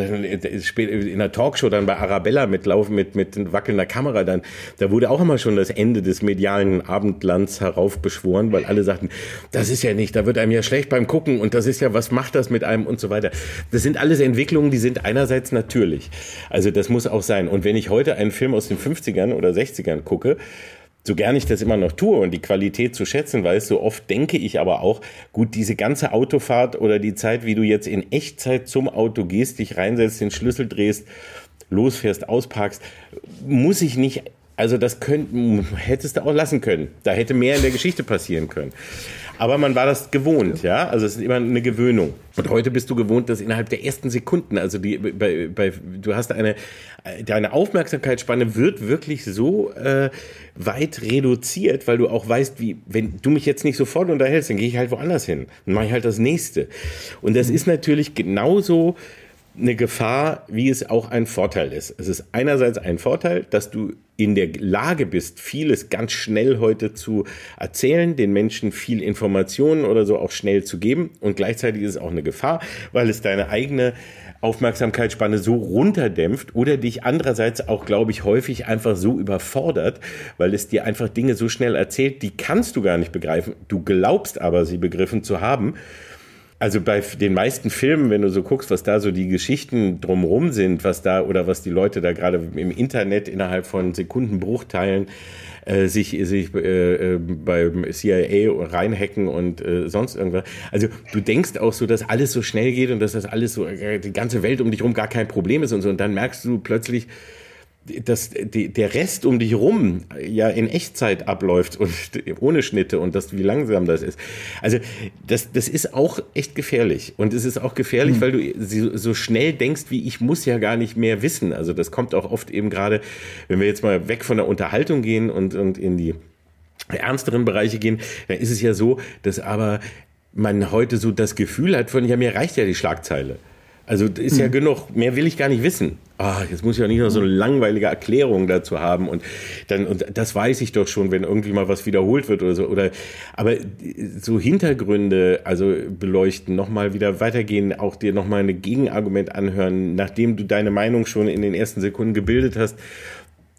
A: in der Talkshow dann bei Arabella mitlaufen mit, mit wackelnder Kamera dann, da wurde auch immer schon das Ende des medialen Abendlands heraufbeschworen, weil alle sagten, das ist ja nicht, da wird einem ja schlecht beim Gucken und das ist ja, was macht das mit einem und so weiter. Das sind alles Entwicklungen, die sind einerseits natürlich. Also das muss auch sein. Und wenn ich heute einen Film aus den 50ern oder 60ern gucke, so gern ich das immer noch tue und die Qualität zu schätzen weiß, so oft denke ich aber auch, gut, diese ganze Autofahrt oder die Zeit, wie du jetzt in Echtzeit zum Auto gehst, dich reinsetzt, den Schlüssel drehst, losfährst, ausparkst, muss ich nicht, also das könnt, hättest du auch lassen können. Da hätte mehr in der Geschichte passieren können. Aber man war das gewohnt, ja. Also es ist immer eine Gewöhnung. Und heute bist du gewohnt, dass innerhalb der ersten Sekunden, also die, bei, bei, du hast eine, deine Aufmerksamkeitsspanne wird wirklich so äh, weit reduziert, weil du auch weißt, wie, wenn du mich jetzt nicht sofort unterhältst, dann gehe ich halt woanders hin. Dann mache ich halt das nächste. Und das ist natürlich genauso eine Gefahr, wie es auch ein Vorteil ist. Es ist einerseits ein Vorteil, dass du in der Lage bist, vieles ganz schnell heute zu erzählen, den Menschen viel Informationen oder so auch schnell zu geben. Und gleichzeitig ist es auch eine Gefahr, weil es deine eigene Aufmerksamkeitsspanne so runterdämpft oder dich andererseits auch, glaube ich, häufig einfach so überfordert, weil es dir einfach Dinge so schnell erzählt, die kannst du gar nicht begreifen. Du glaubst aber, sie begriffen zu haben also bei den meisten Filmen, wenn du so guckst, was da so die Geschichten drumrum sind, was da oder was die Leute da gerade im Internet innerhalb von Sekundenbruchteilen äh, sich, sich äh, äh beim CIA reinhacken und äh, sonst irgendwas. Also du denkst auch so, dass alles so schnell geht und dass das alles so, äh, die ganze Welt um dich herum gar kein Problem ist und so. Und dann merkst du plötzlich, dass die, der Rest um dich rum ja in Echtzeit abläuft und (laughs) ohne Schnitte und das, wie langsam das ist. Also das, das ist auch echt gefährlich. Und es ist auch gefährlich, mhm. weil du so schnell denkst, wie ich muss ja gar nicht mehr wissen. Also das kommt auch oft eben gerade, wenn wir jetzt mal weg von der Unterhaltung gehen und, und in die ernsteren Bereiche gehen, dann ist es ja so, dass aber man heute so das Gefühl hat von, ja, mir reicht ja die Schlagzeile. Also ist ja mhm. genug, mehr will ich gar nicht wissen. Ah, jetzt muss ich ja nicht noch so eine langweilige Erklärung dazu haben und dann und das weiß ich doch schon, wenn irgendwie mal was wiederholt wird oder so oder aber so Hintergründe also beleuchten, nochmal wieder weitergehen, auch dir nochmal ein Gegenargument anhören, nachdem du deine Meinung schon in den ersten Sekunden gebildet hast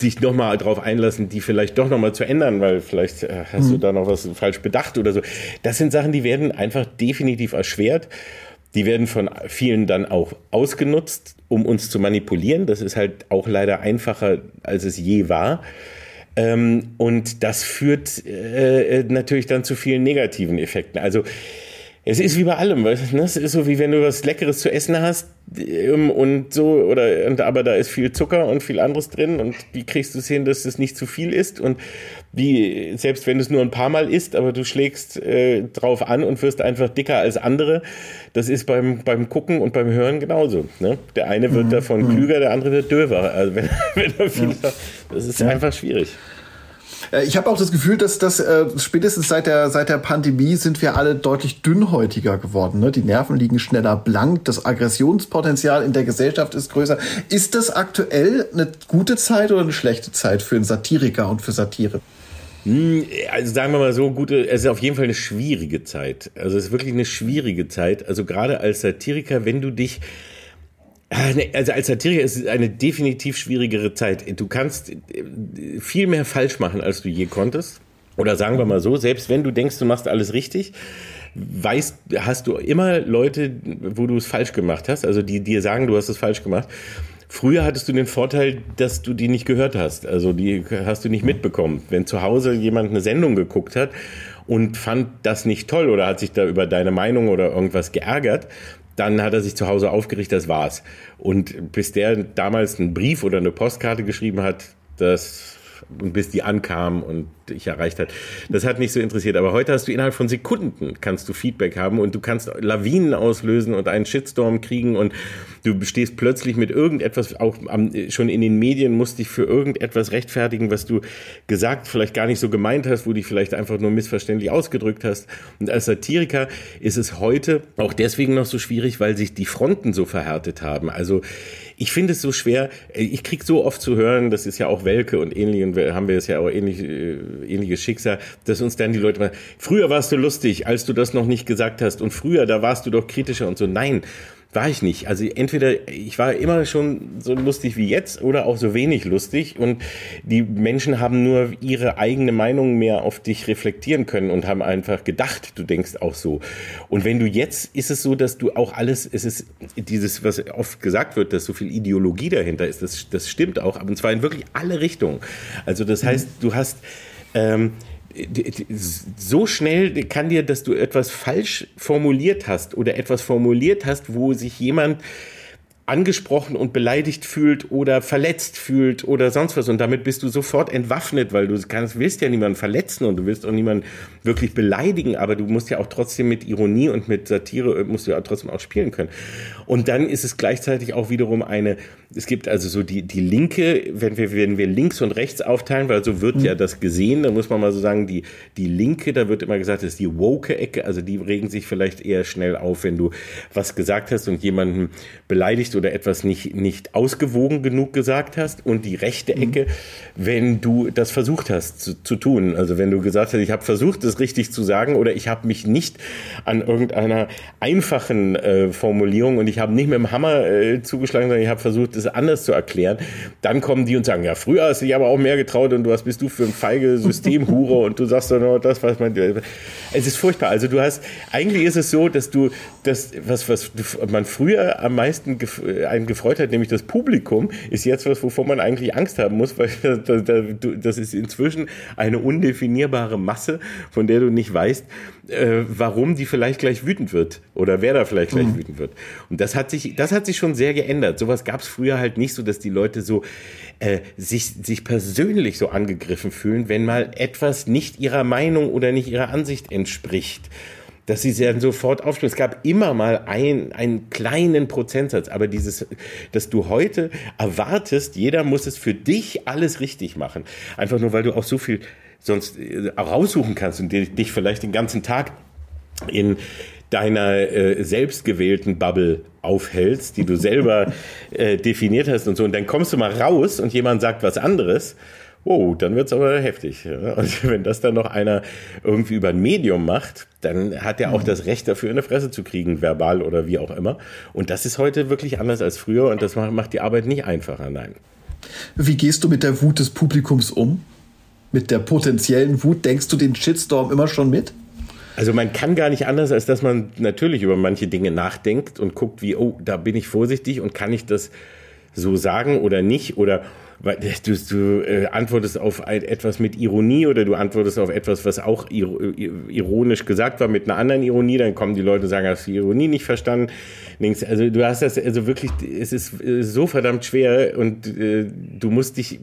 A: dich nochmal darauf einlassen, die vielleicht doch nochmal zu ändern, weil vielleicht äh, hast mhm. du da noch was falsch bedacht oder so. Das sind Sachen, die werden einfach definitiv erschwert. Die werden von vielen dann auch ausgenutzt, um uns zu manipulieren. Das ist halt auch leider einfacher, als es je war. Ähm, und das führt äh, natürlich dann zu vielen negativen Effekten. Also es ist wie bei allem, weißt du? Ne? Es ist so wie wenn du was Leckeres zu essen hast ähm, und so oder und, aber da ist viel Zucker und viel anderes drin und wie kriegst du es hin, dass es nicht zu viel ist und wie selbst wenn du es nur ein paar Mal isst, aber du schlägst äh, drauf an und wirst einfach dicker als andere. Das ist beim beim Gucken und beim Hören genauso. Ne? Der eine wird mhm. davon mhm. klüger, der andere wird döver. Also wenn, (laughs) wenn er viel, ja. das ist ja. einfach schwierig.
D: Äh, ich habe auch das Gefühl, dass das äh, spätestens seit der seit der Pandemie sind wir alle deutlich dünnhäutiger geworden. Ne? Die Nerven liegen schneller blank, das Aggressionspotenzial in der Gesellschaft ist größer. Ist das aktuell eine gute Zeit oder eine schlechte Zeit für einen Satiriker und für Satire?
A: Hm, also sagen wir mal so, gute, es ist auf jeden Fall eine schwierige Zeit. Also es ist wirklich eine schwierige Zeit. Also gerade als Satiriker, wenn du dich Ah, also als Satiriker ist es eine definitiv schwierigere Zeit. Du kannst äh, viel mehr falsch machen, als du je konntest. Oder sagen wir mal so, selbst wenn du denkst, du machst alles richtig, weißt, hast du immer Leute, wo du es falsch gemacht hast, also die dir sagen, du hast es falsch gemacht. Früher hattest du den Vorteil, dass du die nicht gehört hast. Also die hast du nicht mitbekommen. Wenn zu Hause jemand eine Sendung geguckt hat und fand das nicht toll oder hat sich da über deine Meinung oder irgendwas geärgert, dann hat er sich zu Hause aufgerichtet, das war's. Und bis der damals einen Brief oder eine Postkarte geschrieben hat, das und bis die ankam und dich erreicht hat. Das hat nicht so interessiert. Aber heute hast du innerhalb von Sekunden kannst du Feedback haben und du kannst Lawinen auslösen und einen Shitstorm kriegen und Du stehst plötzlich mit irgendetwas, auch am, schon in den Medien, musst dich für irgendetwas rechtfertigen, was du gesagt, vielleicht gar nicht so gemeint hast, wo dich vielleicht einfach nur missverständlich ausgedrückt hast. Und als Satiriker ist es heute auch deswegen noch so schwierig, weil sich die Fronten so verhärtet haben. Also ich finde es so schwer, ich krieg so oft zu hören, das ist ja auch Welke und ähnlich, und haben wir es ja auch ähnlich, äh, ähnliches Schicksal, dass uns dann die Leute mal, früher warst du lustig, als du das noch nicht gesagt hast und früher, da warst du doch kritischer und so. Nein, war ich nicht. Also entweder ich war immer schon so lustig wie jetzt oder auch so wenig lustig und die Menschen haben nur ihre eigene Meinung mehr auf dich reflektieren können und haben einfach gedacht, du denkst auch so. Und wenn du jetzt ist es so, dass du auch alles, es ist dieses, was oft gesagt wird, dass so viel Ideologie dahinter ist, das, das stimmt auch, aber und zwar in wirklich alle Richtungen. Also das heißt, du hast ähm, so schnell kann dir, dass du etwas falsch formuliert hast oder etwas formuliert hast, wo sich jemand angesprochen und beleidigt fühlt oder verletzt fühlt oder sonst was. Und damit bist du sofort entwaffnet, weil du kannst, willst ja niemanden verletzen und du willst auch niemanden wirklich beleidigen, aber du musst ja auch trotzdem mit Ironie und mit Satire, äh, musst du ja trotzdem auch spielen können. Und dann ist es gleichzeitig auch wiederum eine, es gibt also so die, die linke, wenn wir, wenn wir links und rechts aufteilen, weil so wird mhm. ja das gesehen, dann muss man mal so sagen, die, die linke, da wird immer gesagt, das ist die woke Ecke, also die regen sich vielleicht eher schnell auf, wenn du was gesagt hast und jemanden beleidigt oder etwas nicht, nicht ausgewogen genug gesagt hast und die rechte mhm. Ecke, mhm. wenn du das versucht hast zu, zu tun. Also wenn du gesagt hast, ich habe versucht, das richtig zu sagen oder ich habe mich nicht an irgendeiner einfachen äh, Formulierung und ich habe nicht mit dem Hammer äh, zugeschlagen, sondern ich habe versucht, es anders zu erklären, dann kommen die und sagen, ja, früher hast du dich aber auch mehr getraut und du was bist du für ein feige (laughs) Systemhure und du sagst doch nur das, was man. Es ist furchtbar. Also du hast, eigentlich ist es so, dass du das, was, was man früher am meisten einen gefreut hat, nämlich das Publikum, ist jetzt was, wovor man eigentlich Angst haben muss, weil (laughs) das ist inzwischen eine undefinierbare Masse, von der du nicht weißt, äh, warum die vielleicht gleich wütend wird oder wer da vielleicht gleich mhm. wütend wird. Und das hat sich, das hat sich schon sehr geändert. Sowas gab es früher halt nicht so, dass die Leute so äh, sich, sich persönlich so angegriffen fühlen, wenn mal etwas nicht ihrer Meinung oder nicht ihrer Ansicht entspricht dass sie dann sofort aufspringen. Es gab immer mal ein, einen kleinen Prozentsatz, aber dieses, dass du heute erwartest, jeder muss es für dich alles richtig machen. Einfach nur, weil du auch so viel sonst äh, raussuchen kannst und dich vielleicht den ganzen Tag in deiner äh, selbstgewählten Bubble aufhältst, die du selber (laughs) äh, definiert hast und so. Und dann kommst du mal raus und jemand sagt was anderes oh, dann wird's aber heftig. (laughs) Und wenn das dann noch einer irgendwie über ein Medium macht, dann hat er auch mhm. das Recht dafür, in eine Fresse zu kriegen, verbal oder wie auch immer. Und das ist heute wirklich anders als früher und das macht die Arbeit nicht einfacher, nein.
D: Wie gehst du mit der Wut des Publikums um? Mit der potenziellen Wut? Denkst du den Shitstorm immer schon mit?
A: Also man kann gar nicht anders, als dass man natürlich über manche Dinge nachdenkt und guckt, wie, oh, da bin ich vorsichtig und kann ich das so sagen oder nicht oder du, du äh, antwortest auf ein, etwas mit Ironie oder du antwortest auf etwas, was auch ironisch gesagt war mit einer anderen Ironie, dann kommen die Leute und sagen, hast du die Ironie nicht verstanden? Also du hast das also wirklich, es ist äh, so verdammt schwer und äh, du musst dich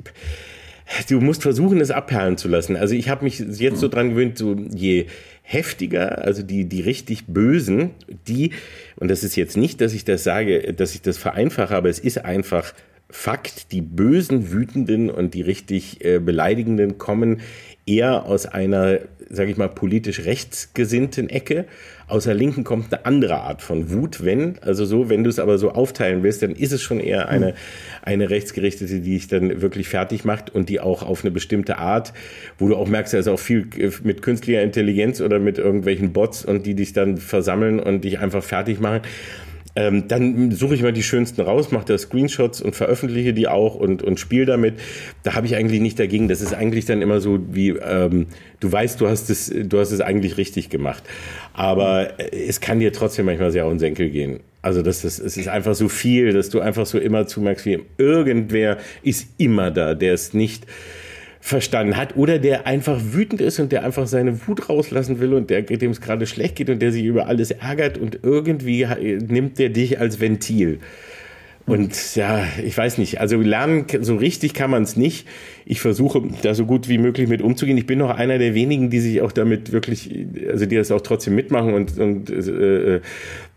A: du musst versuchen, es abperlen zu lassen. Also ich habe mich jetzt so dran gewöhnt, so je heftiger, also die, die richtig Bösen, die, und das ist jetzt nicht, dass ich das sage, dass ich das vereinfache, aber es ist einfach Fakt, die bösen, wütenden und die richtig äh, beleidigenden kommen eher aus einer, sage ich mal, politisch rechtsgesinnten Ecke. Aus der Linken kommt eine andere Art von Wut, wenn, also so, wenn du es aber so aufteilen willst, dann ist es schon eher eine, hm. eine rechtsgerichtete, die dich dann wirklich fertig macht und die auch auf eine bestimmte Art, wo du auch merkst, da ist auch viel äh, mit künstlicher Intelligenz oder mit irgendwelchen Bots und die dich dann versammeln und dich einfach fertig machen ähm, dann suche ich mal die schönsten raus, mache da Screenshots und veröffentliche die auch und, und spiele damit. Da habe ich eigentlich nicht dagegen. Das ist eigentlich dann immer so wie, ähm, du weißt, du hast es, du hast es eigentlich richtig gemacht. Aber es kann dir trotzdem manchmal sehr auf den Senkel gehen. Also das, das, es ist einfach so viel, dass du einfach so immer zumerkst, wie irgendwer ist immer da, der ist nicht verstanden hat oder der einfach wütend ist und der einfach seine Wut rauslassen will und der, dem es gerade schlecht geht und der sich über alles ärgert und irgendwie nimmt der dich als Ventil. Und ja, ich weiß nicht. Also lernen, so richtig kann man es nicht. Ich versuche da so gut wie möglich mit umzugehen. Ich bin noch einer der wenigen, die sich auch damit wirklich, also die das auch trotzdem mitmachen und, und äh,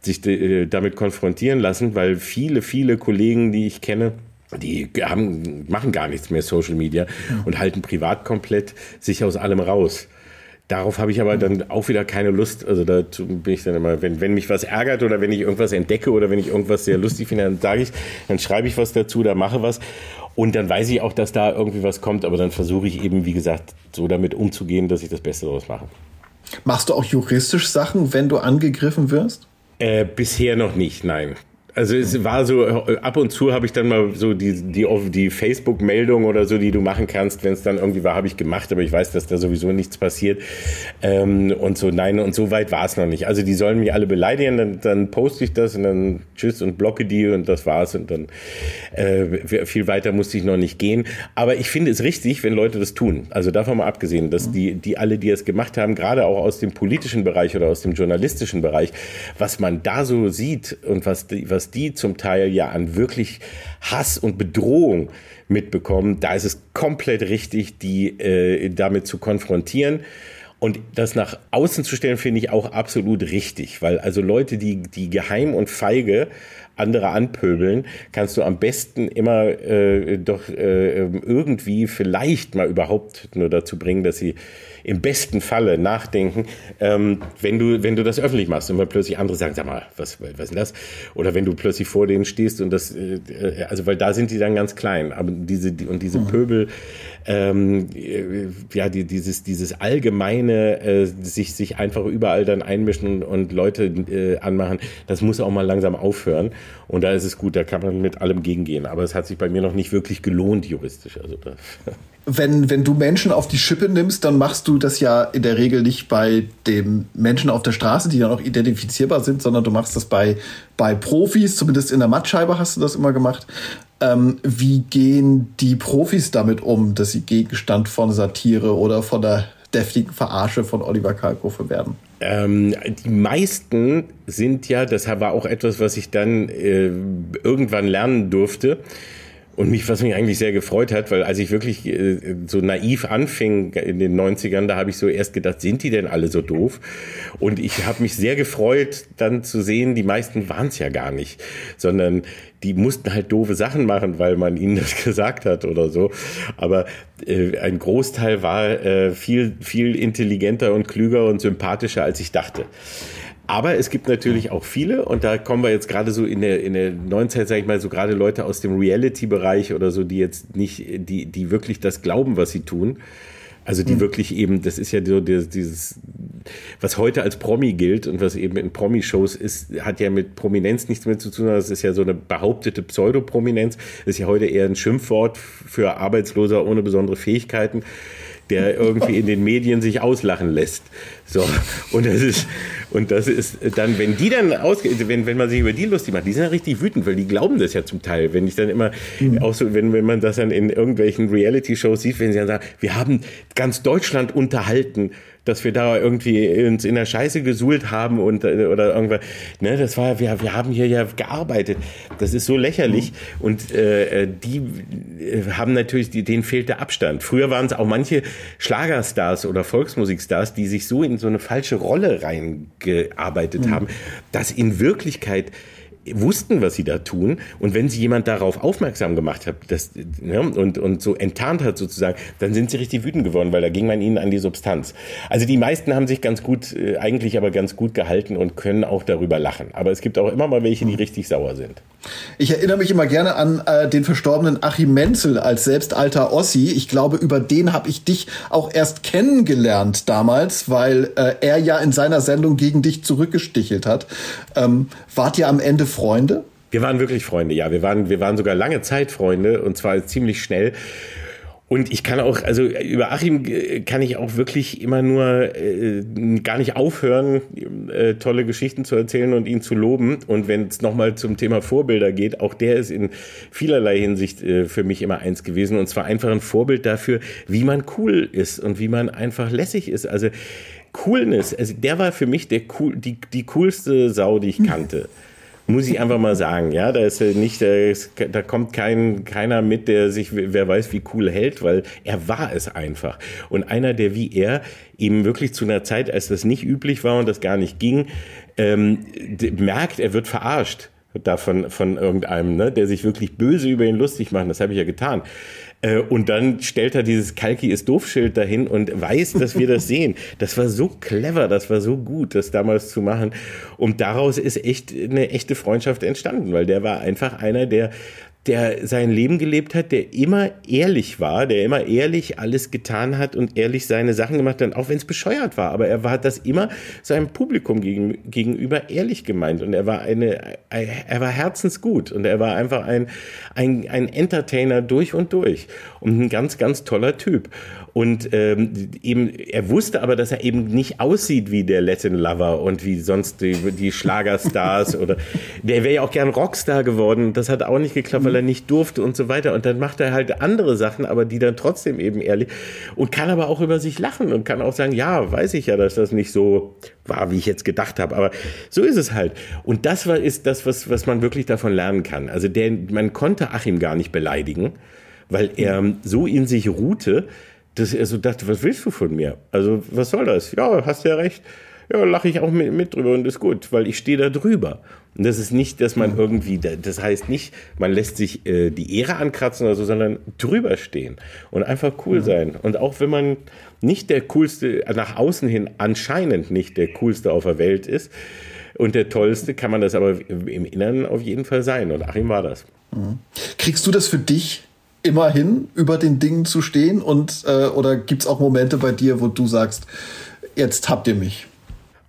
A: sich äh, damit konfrontieren lassen, weil viele, viele Kollegen, die ich kenne, die haben, machen gar nichts mehr Social Media und halten privat komplett sich aus allem raus. Darauf habe ich aber dann auch wieder keine Lust. Also da bin ich dann immer, wenn, wenn mich was ärgert oder wenn ich irgendwas entdecke oder wenn ich irgendwas sehr lustig finde, dann sage ich, dann schreibe ich was dazu, da mache was. Und dann weiß ich auch, dass da irgendwie was kommt, aber dann versuche ich eben, wie gesagt, so damit umzugehen, dass ich das Beste daraus mache.
D: Machst du auch juristisch Sachen, wenn du angegriffen wirst?
A: Äh, bisher noch nicht, nein. Also es war so, ab und zu habe ich dann mal so die, die, die Facebook-Meldung oder so, die du machen kannst, wenn es dann irgendwie war, habe ich gemacht, aber ich weiß, dass da sowieso nichts passiert. Ähm, und so, nein, und so weit war es noch nicht. Also die sollen mich alle beleidigen, dann, dann poste ich das und dann tschüss und blocke die und das war's. Und dann äh, viel weiter musste ich noch nicht gehen. Aber ich finde es richtig, wenn Leute das tun. Also davon mal abgesehen, dass die, die alle, die es gemacht haben, gerade auch aus dem politischen Bereich oder aus dem journalistischen Bereich, was man da so sieht und was, was was die zum Teil ja an wirklich Hass und Bedrohung mitbekommen, da ist es komplett richtig, die äh, damit zu konfrontieren. Und das nach außen zu stellen, finde ich auch absolut richtig, weil also Leute, die, die geheim und feige andere anpöbeln, kannst du am besten immer äh, doch äh, irgendwie vielleicht mal überhaupt nur dazu bringen, dass sie im besten Falle nachdenken, ähm, wenn du wenn du das öffentlich machst und wenn plötzlich andere sagen, sag mal, was was ist denn das? Oder wenn du plötzlich vor denen stehst und das, äh, also weil da sind die dann ganz klein, aber diese die, und diese mhm. Pöbel ähm, äh, ja, die, dieses, dieses allgemeine, äh, sich, sich einfach überall dann einmischen und Leute äh, anmachen, das muss auch mal langsam aufhören. Und da ist es gut, da kann man mit allem gegengehen. Aber es hat sich bei mir noch nicht wirklich gelohnt, juristisch. Also das. (laughs)
D: Wenn, wenn du Menschen auf die Schippe nimmst, dann machst du das ja in der Regel nicht bei dem Menschen auf der Straße, die dann auch identifizierbar sind, sondern du machst das bei, bei Profis, zumindest in der Mattscheibe hast du das immer gemacht. Ähm, wie gehen die Profis damit um, dass sie Gegenstand von Satire oder von der deftigen Verarsche von Oliver Kalkofe werden?
A: Ähm, die meisten sind ja, das war auch etwas, was ich dann äh, irgendwann lernen durfte, und mich, was mich eigentlich sehr gefreut hat, weil als ich wirklich äh, so naiv anfing in den 90ern, da habe ich so erst gedacht, sind die denn alle so doof? Und ich habe mich sehr gefreut, dann zu sehen, die meisten waren es ja gar nicht, sondern die mussten halt doofe Sachen machen, weil man ihnen das (laughs) gesagt hat oder so. Aber äh, ein Großteil war äh, viel, viel intelligenter und klüger und sympathischer, als ich dachte. Aber es gibt natürlich auch viele, und da kommen wir jetzt gerade so in der, in der neuen Zeit, sage ich mal, so gerade Leute aus dem Reality-Bereich oder so, die jetzt nicht, die, die wirklich das glauben, was sie tun. Also die mhm. wirklich eben, das ist ja so dieses, was heute als Promi gilt und was eben in Promi-Shows ist, hat ja mit Prominenz nichts mehr zu tun. Das ist ja so eine behauptete Pseudoprominenz. Das ist ja heute eher ein Schimpfwort für Arbeitsloser ohne besondere Fähigkeiten der irgendwie in den Medien sich auslachen lässt. So. Und das ist, und das ist dann, wenn die dann aus, wenn, wenn man sich über die lustig macht, die sind ja richtig wütend, weil die glauben das ja zum Teil. Wenn ich dann immer, mhm. auch so, wenn, wenn man das dann in irgendwelchen Reality-Shows sieht, wenn sie dann sagen, wir haben ganz Deutschland unterhalten dass wir da irgendwie uns in der Scheiße gesuhlt haben und äh, oder irgendwas. Ne, das war, wir, wir haben hier ja gearbeitet. Das ist so lächerlich. Mhm. Und äh, die äh, haben natürlich, die, denen fehlt der Abstand. Früher waren es auch manche Schlagerstars oder Volksmusikstars, die sich so in so eine falsche Rolle reingearbeitet mhm. haben, dass in Wirklichkeit wussten, was sie da tun. Und wenn sie jemand darauf aufmerksam gemacht hat das, ne, und, und so enttarnt hat sozusagen, dann sind sie richtig wütend geworden, weil da ging man ihnen an die Substanz. Also die meisten haben sich ganz gut, äh, eigentlich aber ganz gut gehalten und können auch darüber lachen. Aber es gibt auch immer mal welche, die richtig sauer sind.
D: Ich erinnere mich immer gerne an äh, den verstorbenen Achim Menzel als selbst alter Ossi. Ich glaube, über den habe ich dich auch erst kennengelernt damals, weil äh, er ja in seiner Sendung gegen dich zurückgestichelt hat. Ähm, wart ihr am Ende Freunde?
A: Wir waren wirklich Freunde, ja. Wir waren, wir waren sogar lange Zeit Freunde und zwar ziemlich schnell. Und ich kann auch, also über Achim kann ich auch wirklich immer nur äh, gar nicht aufhören, äh, tolle Geschichten zu erzählen und ihn zu loben. Und wenn es nochmal zum Thema Vorbilder geht, auch der ist in vielerlei Hinsicht äh, für mich immer eins gewesen. Und zwar einfach ein Vorbild dafür, wie man cool ist und wie man einfach lässig ist. Also Coolness, also der war für mich der cool, die, die coolste Sau, die ich kannte. (laughs) Muss ich einfach mal sagen, ja, da ist nicht, da, kommt kein, keiner mit, der sich, wer weiß, wie cool hält, weil er war es einfach. Und einer, der wie er eben wirklich zu einer Zeit, als das nicht üblich war und das gar nicht ging, ähm, merkt, er wird verarscht davon von irgendeinem, ne, der sich wirklich böse über ihn lustig macht. Das habe ich ja getan. Äh, und dann stellt er dieses Kalki ist doof-Schild dahin und weiß, dass wir das sehen. Das war so clever, das war so gut, das damals zu machen. Und daraus ist echt eine echte Freundschaft entstanden, weil der war einfach einer, der der sein Leben gelebt hat, der immer ehrlich war, der immer ehrlich alles getan hat und ehrlich seine Sachen gemacht hat, auch wenn es bescheuert war. Aber er war das immer seinem Publikum gegen, gegenüber ehrlich gemeint und er war eine, er war herzensgut und er war einfach ein, ein, ein Entertainer durch und durch und ein ganz, ganz toller Typ. Und ähm, eben, er wusste aber, dass er eben nicht aussieht wie der Latin Lover und wie sonst die, die Schlagerstars (laughs) oder der wäre ja auch gern Rockstar geworden. Das hat auch nicht geklappt, weil er nicht durfte und so weiter. Und dann macht er halt andere Sachen, aber die dann trotzdem eben ehrlich und kann aber auch über sich lachen und kann auch sagen, ja, weiß ich ja, dass das nicht so war, wie ich jetzt gedacht habe. Aber so ist es halt. Und das war, ist das, was, was man wirklich davon lernen kann. Also der, man konnte Achim gar nicht beleidigen, weil er so in sich ruhte, dass er so dachte, was willst du von mir? Also, was soll das? Ja, hast ja recht. Ja, lache ich auch mit, mit drüber und ist gut, weil ich stehe da drüber. Und das ist nicht, dass man irgendwie, das heißt nicht, man lässt sich äh, die Ehre ankratzen oder so, sondern drüber stehen und einfach cool mhm. sein. Und auch wenn man nicht der coolste, nach außen hin anscheinend nicht der coolste auf der Welt ist und der tollste, kann man das aber im Inneren auf jeden Fall sein. Und Achim war das.
D: Mhm. Kriegst du das für dich immerhin über den Dingen zu stehen? Und äh, oder gibt's auch Momente bei dir, wo du sagst, jetzt habt ihr mich?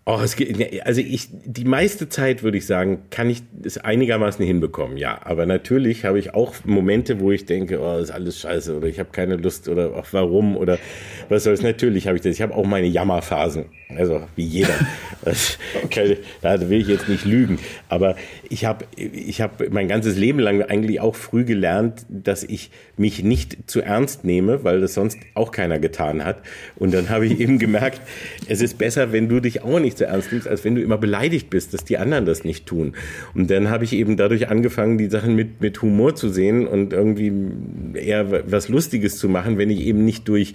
A: Oh, es geht, also ich, die meiste Zeit würde ich sagen, kann ich es einigermaßen hinbekommen, ja. Aber natürlich habe ich auch Momente, wo ich denke, oh, ist alles scheiße oder ich habe keine Lust oder auch warum oder was soll's. Natürlich habe ich das. Ich habe auch meine Jammerphasen. Also wie jeder. (laughs) okay. Da will ich jetzt nicht lügen. Aber ich habe ich hab mein ganzes Leben lang eigentlich auch früh gelernt, dass ich mich nicht zu ernst nehme, weil das sonst auch keiner getan hat. Und dann habe ich eben gemerkt, es ist besser, wenn du dich auch nicht zu ernst nimmst, als wenn du immer beleidigt bist, dass die anderen das nicht tun. Und dann habe ich eben dadurch angefangen, die Sachen mit, mit Humor zu sehen und irgendwie eher was Lustiges zu machen, wenn ich eben nicht durch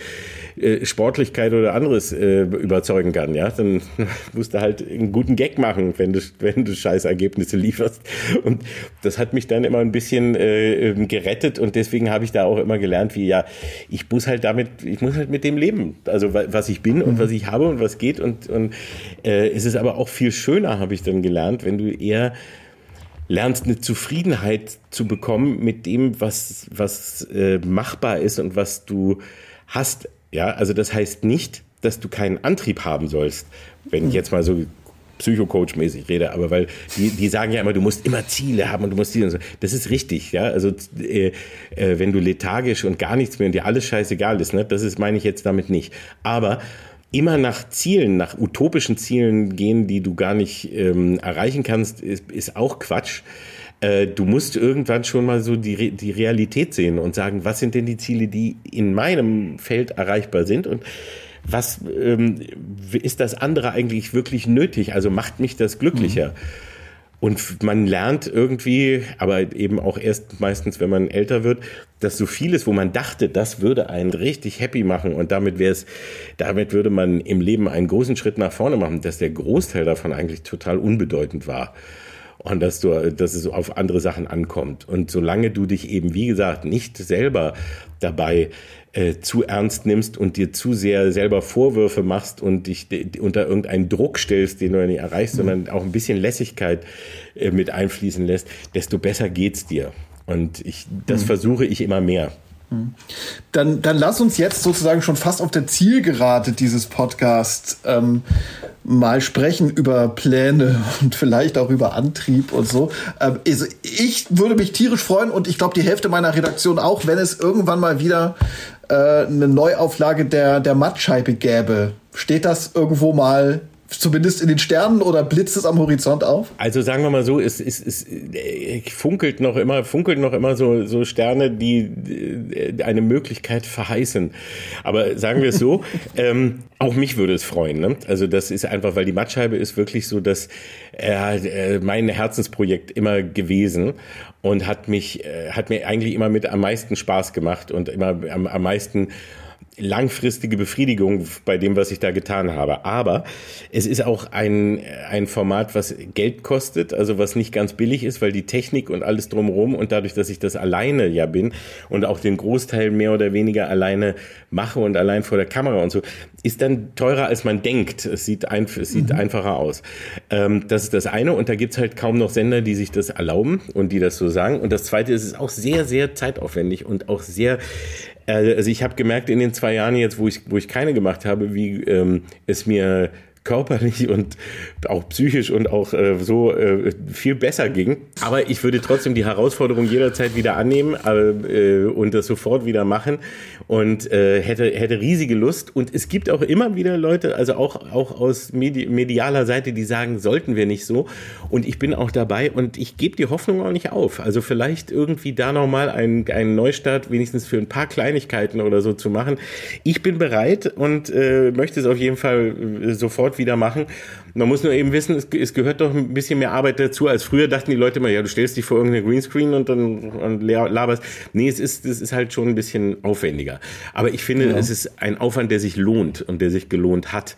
A: äh, Sportlichkeit oder anderes äh, überzeugen kann, ja, dann (laughs) musst du halt einen guten Gag machen, wenn du, wenn du scheiß Ergebnisse lieferst. Und das hat mich dann immer ein bisschen äh, ähm, gerettet und deswegen habe ich da auch immer gelernt, wie ja, ich muss halt damit, ich muss halt mit dem leben, also was ich bin und mhm. was ich habe und was geht und, und äh, es ist aber auch viel schöner, habe ich dann gelernt, wenn du eher lernst eine Zufriedenheit zu bekommen mit dem, was, was äh, machbar ist und was du hast ja, also das heißt nicht, dass du keinen Antrieb haben sollst, wenn ich jetzt mal so Psychocoach-mäßig rede, aber weil die, die sagen ja immer, du musst immer Ziele haben und du musst Ziele und so. Das ist richtig, ja. Also äh, äh, wenn du lethargisch und gar nichts mehr und dir alles scheißegal ist, ne, das ist, meine ich jetzt damit nicht. Aber immer nach Zielen, nach utopischen Zielen gehen, die du gar nicht ähm, erreichen kannst, ist, ist auch Quatsch. Äh, du musst irgendwann schon mal so die, die Realität sehen und sagen, was sind denn die Ziele, die in meinem Feld erreichbar sind und was ähm, ist das andere eigentlich wirklich nötig? Also macht mich das glücklicher? Mhm. Und man lernt irgendwie, aber eben auch erst meistens, wenn man älter wird, dass so vieles, wo man dachte, das würde einen richtig happy machen und damit wäre es, damit würde man im Leben einen großen Schritt nach vorne machen, dass der Großteil davon eigentlich total unbedeutend war und dass du, dass es auf andere Sachen ankommt. Und solange du dich eben, wie gesagt, nicht selber dabei äh, zu ernst nimmst und dir zu sehr selber Vorwürfe machst und dich unter irgendeinen Druck stellst, den du nicht erreichst, mhm. sondern auch ein bisschen Lässigkeit äh, mit einfließen lässt, desto besser geht's dir. Und ich, das mhm. versuche ich immer mehr.
D: Dann, dann lass uns jetzt sozusagen schon fast auf der Zielgerade dieses Podcasts ähm, mal sprechen über Pläne und vielleicht auch über Antrieb und so. Ähm, also ich würde mich tierisch freuen und ich glaube die Hälfte meiner Redaktion auch, wenn es irgendwann mal wieder äh, eine Neuauflage der, der Mattscheibe gäbe. Steht das irgendwo mal zumindest in den Sternen oder blitzt es am Horizont auf?
A: Also sagen wir mal so, es, es, es äh, funkelt noch immer, funkelt noch immer so, so Sterne, die äh, eine Möglichkeit verheißen. Aber sagen wir es so, (laughs) ähm, auch mich würde es freuen. Ne? Also das ist einfach, weil die Mattscheibe ist wirklich so, dass äh, mein Herzensprojekt immer gewesen und hat mich, äh, hat mir eigentlich immer mit am meisten Spaß gemacht und immer am, am meisten langfristige Befriedigung bei dem, was ich da getan habe. Aber es ist auch ein, ein Format, was Geld kostet, also was nicht ganz billig ist, weil die Technik und alles drumherum und dadurch, dass ich das alleine ja bin und auch den Großteil mehr oder weniger alleine mache und allein vor der Kamera und so, ist dann teurer, als man denkt. Es sieht, ein, es sieht mhm. einfacher aus. Ähm, das ist das eine und da gibt's halt kaum noch Sender, die sich das erlauben und die das so sagen. Und das zweite ist, es ist auch sehr, sehr zeitaufwendig und auch sehr also ich habe gemerkt in den zwei Jahren jetzt, wo ich, wo ich keine gemacht habe, wie ähm, es mir körperlich und auch psychisch und auch äh, so äh, viel besser ging. Aber ich würde trotzdem die Herausforderung jederzeit wieder annehmen äh, und das sofort wieder machen und äh, hätte, hätte riesige Lust. Und es gibt auch immer wieder Leute, also auch, auch aus medi medialer Seite, die sagen, sollten wir nicht so. Und ich bin auch dabei und ich gebe die Hoffnung auch nicht auf. Also vielleicht irgendwie da nochmal einen, einen Neustart, wenigstens für ein paar Kleinigkeiten oder so zu machen. Ich bin bereit und äh, möchte es auf jeden Fall äh, sofort sofort wieder machen. Man muss nur eben wissen, es, es, gehört doch ein bisschen mehr Arbeit dazu, als früher dachten die Leute immer, ja, du stellst dich vor irgendeine Greenscreen und dann und laberst. Nee, es ist, es ist halt schon ein bisschen aufwendiger. Aber ich finde, ja. es ist ein Aufwand, der sich lohnt und der sich gelohnt hat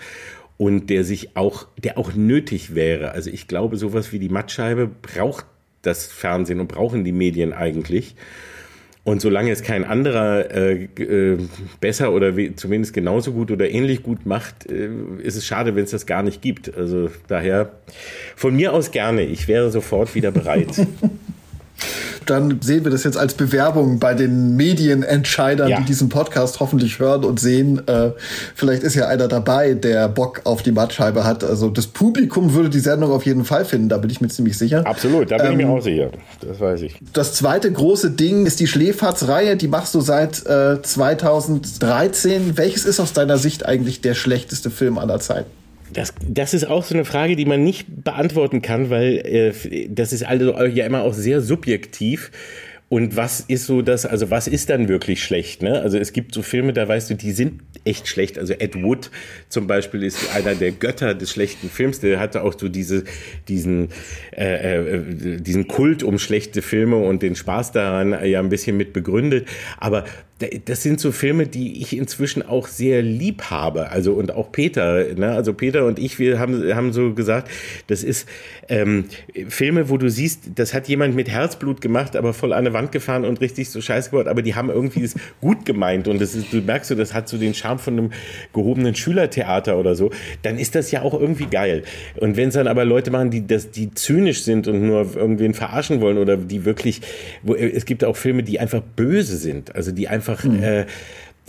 A: und der sich auch, der auch nötig wäre. Also ich glaube, sowas wie die Mattscheibe braucht das Fernsehen und brauchen die Medien eigentlich. Und solange es kein anderer äh, äh, besser oder zumindest genauso gut oder ähnlich gut macht, äh, ist es schade, wenn es das gar nicht gibt. Also daher von mir aus gerne. Ich wäre sofort wieder bereit. (laughs)
D: dann sehen wir das jetzt als Bewerbung bei den Medienentscheidern, ja. die diesen Podcast hoffentlich hören und sehen. Äh, vielleicht ist ja einer dabei, der Bock auf die Mattscheibe hat. Also das Publikum würde die Sendung auf jeden Fall finden, da bin ich mir ziemlich sicher.
A: Absolut, da bin ähm, ich mir ähm, auch sicher. Das weiß ich.
D: Das zweite große Ding ist die Schläferz-Reihe, die machst du seit äh, 2013. Welches ist aus deiner Sicht eigentlich der schlechteste Film aller Zeiten?
A: Das, das ist auch so eine Frage, die man nicht beantworten kann, weil äh, das ist also ja immer auch sehr subjektiv. Und was ist so das, also was ist dann wirklich schlecht? Ne? Also es gibt so Filme, da weißt du, die sind echt schlecht. Also Ed Wood zum Beispiel ist einer der Götter des schlechten Films. Der hatte auch so diese, diesen, äh, äh, diesen Kult um schlechte Filme und den Spaß daran ja ein bisschen mit begründet. Aber das sind so Filme, die ich inzwischen auch sehr lieb habe. Also und auch Peter, ne? also Peter und ich, wir haben, haben so gesagt, das ist ähm, Filme, wo du siehst, das hat jemand mit Herzblut gemacht, aber voll an eine Wand gefahren und richtig so scheiß geworden, aber die haben irgendwie es (laughs) gut gemeint und das ist, du merkst so, das hat so den Charme von einem gehobenen Schülertheater oder so, dann ist das ja auch irgendwie geil. Und wenn es dann aber Leute machen, die das, die zynisch sind und nur irgendwen verarschen wollen oder die wirklich, wo, es gibt auch Filme, die einfach böse sind, also die einfach einfach, mhm. äh,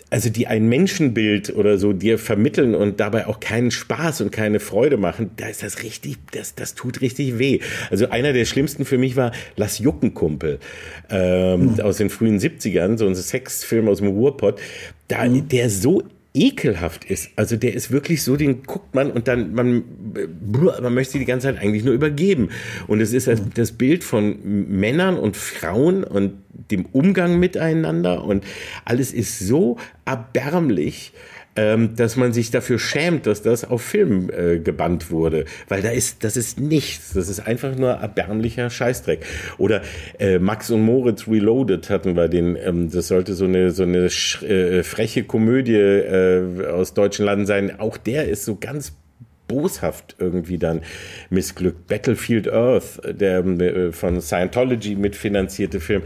A: also die ein Menschenbild oder so dir vermitteln und dabei auch keinen Spaß und keine Freude machen, da ist das richtig, das, das tut richtig weh. Also einer der schlimmsten für mich war Lass Jucken, Kumpel, ähm, mhm. aus den frühen 70ern, so ein Sexfilm aus dem Ruhrpott, da, mhm. der so ekelhaft ist. Also der ist wirklich so, den guckt man und dann, man, man möchte die ganze Zeit eigentlich nur übergeben. Und es ist das Bild von Männern und Frauen und dem Umgang miteinander und alles ist so erbärmlich ähm, dass man sich dafür schämt, dass das auf Film äh, gebannt wurde. Weil da ist, das ist nichts. Das ist einfach nur erbärmlicher Scheißdreck. Oder äh, Max und Moritz Reloaded hatten wir den, ähm, das sollte so eine, so eine äh, freche Komödie äh, aus deutschen Landen sein. Auch der ist so ganz boshaft irgendwie dann missglückt. Battlefield Earth, der äh, von Scientology mitfinanzierte Film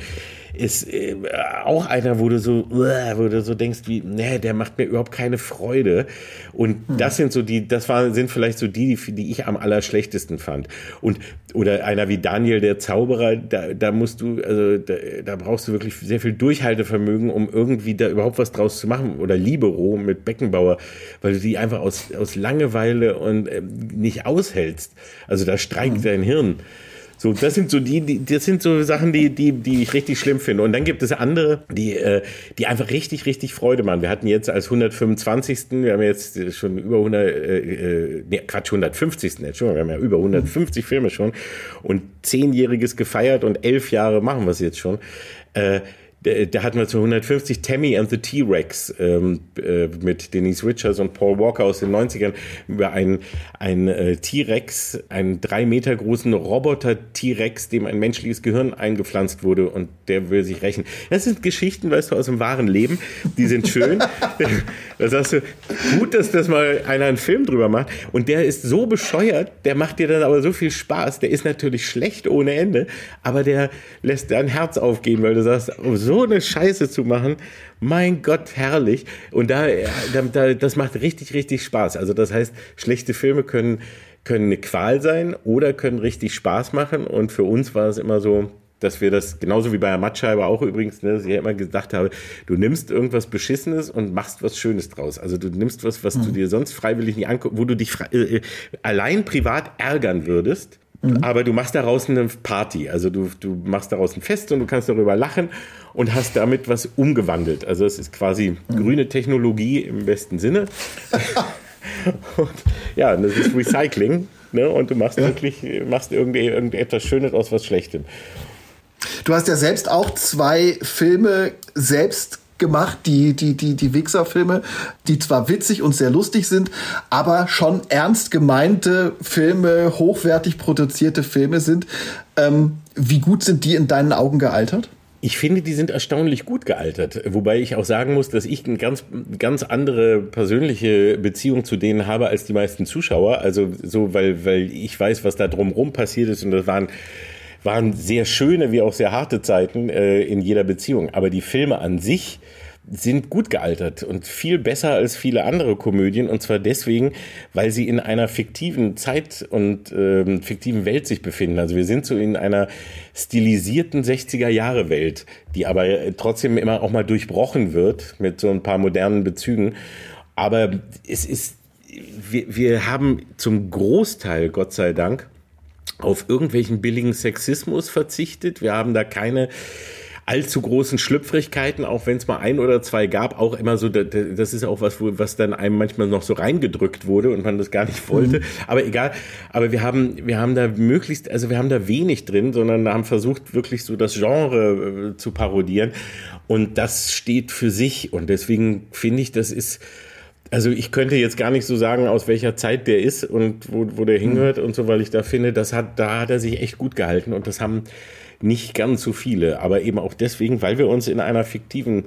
A: ist äh, auch einer, wo du so, uh, wo du so denkst, wie, nee, der macht mir überhaupt keine Freude. Und hm. das sind so die, das waren, sind vielleicht so die, die, die ich am allerschlechtesten fand. Und, oder einer wie Daniel, der Zauberer, da, da musst du, also, da, da brauchst du wirklich sehr viel Durchhaltevermögen, um irgendwie da überhaupt was draus zu machen. Oder Libero mit Beckenbauer, weil du die einfach aus, aus Langeweile und äh, nicht aushältst. Also da streikt hm. dein Hirn. So, das sind so die, die, das sind so Sachen, die, die, die ich richtig schlimm finde. Und dann gibt es andere, die, äh, die einfach richtig, richtig Freude machen. Wir hatten jetzt als 125. Wir haben jetzt schon über 100, äh, äh, nee, Quatsch, 150. Jetzt schon. Wir haben ja über 150 Filme schon und zehnjähriges gefeiert und elf Jahre machen wir es jetzt schon. Äh, da hatten wir zu 150 Tammy and the T-Rex ähm, äh, mit Denise Richards und Paul Walker aus den 90ern über einen, einen äh, T-Rex, einen drei Meter großen Roboter-T-Rex, dem ein menschliches Gehirn eingepflanzt wurde und der will sich rächen. Das sind Geschichten, weißt du, aus dem wahren Leben. Die sind schön. (laughs) da sagst du, gut, dass das mal einer einen Film drüber macht. Und der ist so bescheuert, der macht dir dann aber so viel Spaß. Der ist natürlich schlecht ohne Ende, aber der lässt dein Herz aufgehen, weil du sagst, oh, eine Scheiße zu machen, mein Gott, herrlich. Und da, da, da, das macht richtig, richtig Spaß. Also das heißt, schlechte Filme können, können eine Qual sein oder können richtig Spaß machen. Und für uns war es immer so, dass wir das, genauso wie bei der Mattscheibe auch übrigens, ne, dass ich ja immer gesagt habe, du nimmst irgendwas Beschissenes und machst was Schönes draus. Also du nimmst was, was mhm. du dir sonst freiwillig nicht anguckst, wo du dich äh, äh, allein privat ärgern würdest Mhm. Aber du machst daraus eine Party. Also du, du machst daraus ein Fest und du kannst darüber lachen und hast damit was umgewandelt. Also es ist quasi mhm. grüne Technologie im besten Sinne. (laughs) und, ja, das ist Recycling. Ne? Und du machst ja. wirklich, machst irgendwie irgendetwas Schönes aus was Schlechtem.
D: Du hast ja selbst auch zwei Filme selbst gemacht, die, die, die, die Wichser-Filme, die zwar witzig und sehr lustig sind, aber schon ernst gemeinte Filme, hochwertig produzierte Filme sind. Ähm, wie gut sind die in deinen Augen gealtert?
A: Ich finde, die sind erstaunlich gut gealtert. Wobei ich auch sagen muss, dass ich eine ganz, ganz andere persönliche Beziehung zu denen habe als die meisten Zuschauer. Also so, weil, weil ich weiß, was da drumherum passiert ist und das waren waren sehr schöne wie auch sehr harte Zeiten äh, in jeder Beziehung. Aber die Filme an sich sind gut gealtert und viel besser als viele andere Komödien. Und zwar deswegen, weil sie in einer fiktiven Zeit und ähm, fiktiven Welt sich befinden. Also wir sind so in einer stilisierten 60er-Jahre-Welt, die aber trotzdem immer auch mal durchbrochen wird mit so ein paar modernen Bezügen. Aber es ist, wir, wir haben zum Großteil, Gott sei Dank, auf irgendwelchen billigen Sexismus verzichtet. Wir haben da keine allzu großen Schlüpfrigkeiten, auch wenn es mal ein oder zwei gab, auch immer so, das ist auch was, was dann einem manchmal noch so reingedrückt wurde und man das gar nicht wollte. Mhm. Aber egal, aber wir haben, wir haben da möglichst, also wir haben da wenig drin, sondern haben versucht, wirklich so das Genre äh, zu parodieren. Und das steht für sich. Und deswegen finde ich, das ist, also ich könnte jetzt gar nicht so sagen, aus welcher Zeit der ist und wo, wo der hingehört und so, weil ich da finde, das hat, da hat er sich echt gut gehalten und das haben nicht ganz so viele, aber eben auch deswegen, weil wir uns in einer fiktiven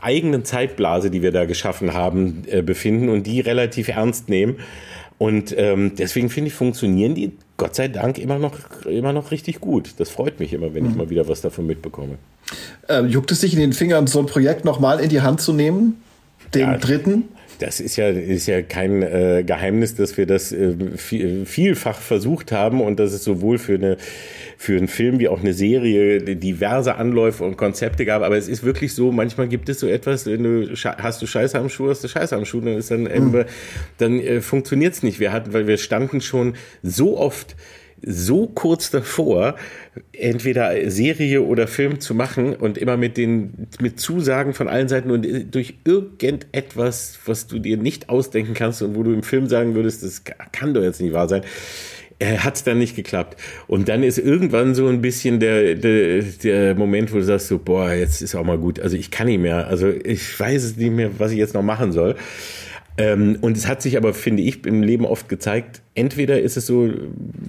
A: eigenen Zeitblase, die wir da geschaffen haben, äh, befinden und die relativ ernst nehmen. Und ähm, deswegen finde ich, funktionieren die Gott sei Dank immer noch, immer noch richtig gut. Das freut mich immer, wenn ich mhm. mal wieder was davon mitbekomme.
D: Ähm, juckt es sich in den Fingern, so ein Projekt nochmal in die Hand zu nehmen? Den ja, dritten?
A: Das ist ja, ist ja kein äh, Geheimnis, dass wir das äh, viel, vielfach versucht haben und dass es sowohl für eine für einen Film wie auch eine Serie diverse Anläufe und Konzepte gab. Aber es ist wirklich so, manchmal gibt es so etwas, wenn du hast du Scheiße am Schuh, hast du Scheiße am Schuh, dann ist dann, mhm. dann äh, funktioniert es nicht. Wir hatten, weil wir standen schon so oft so kurz davor, entweder Serie oder Film zu machen und immer mit den mit Zusagen von allen Seiten und durch irgendetwas, was du dir nicht ausdenken kannst und wo du im Film sagen würdest, das kann doch jetzt nicht wahr sein, äh, hat es dann nicht geklappt. Und dann ist irgendwann so ein bisschen der, der, der Moment, wo du sagst so, boah, jetzt ist auch mal gut. Also ich kann nicht mehr. Also ich weiß nicht mehr, was ich jetzt noch machen soll. Ähm, und es hat sich aber, finde ich, im Leben oft gezeigt, entweder ist es so,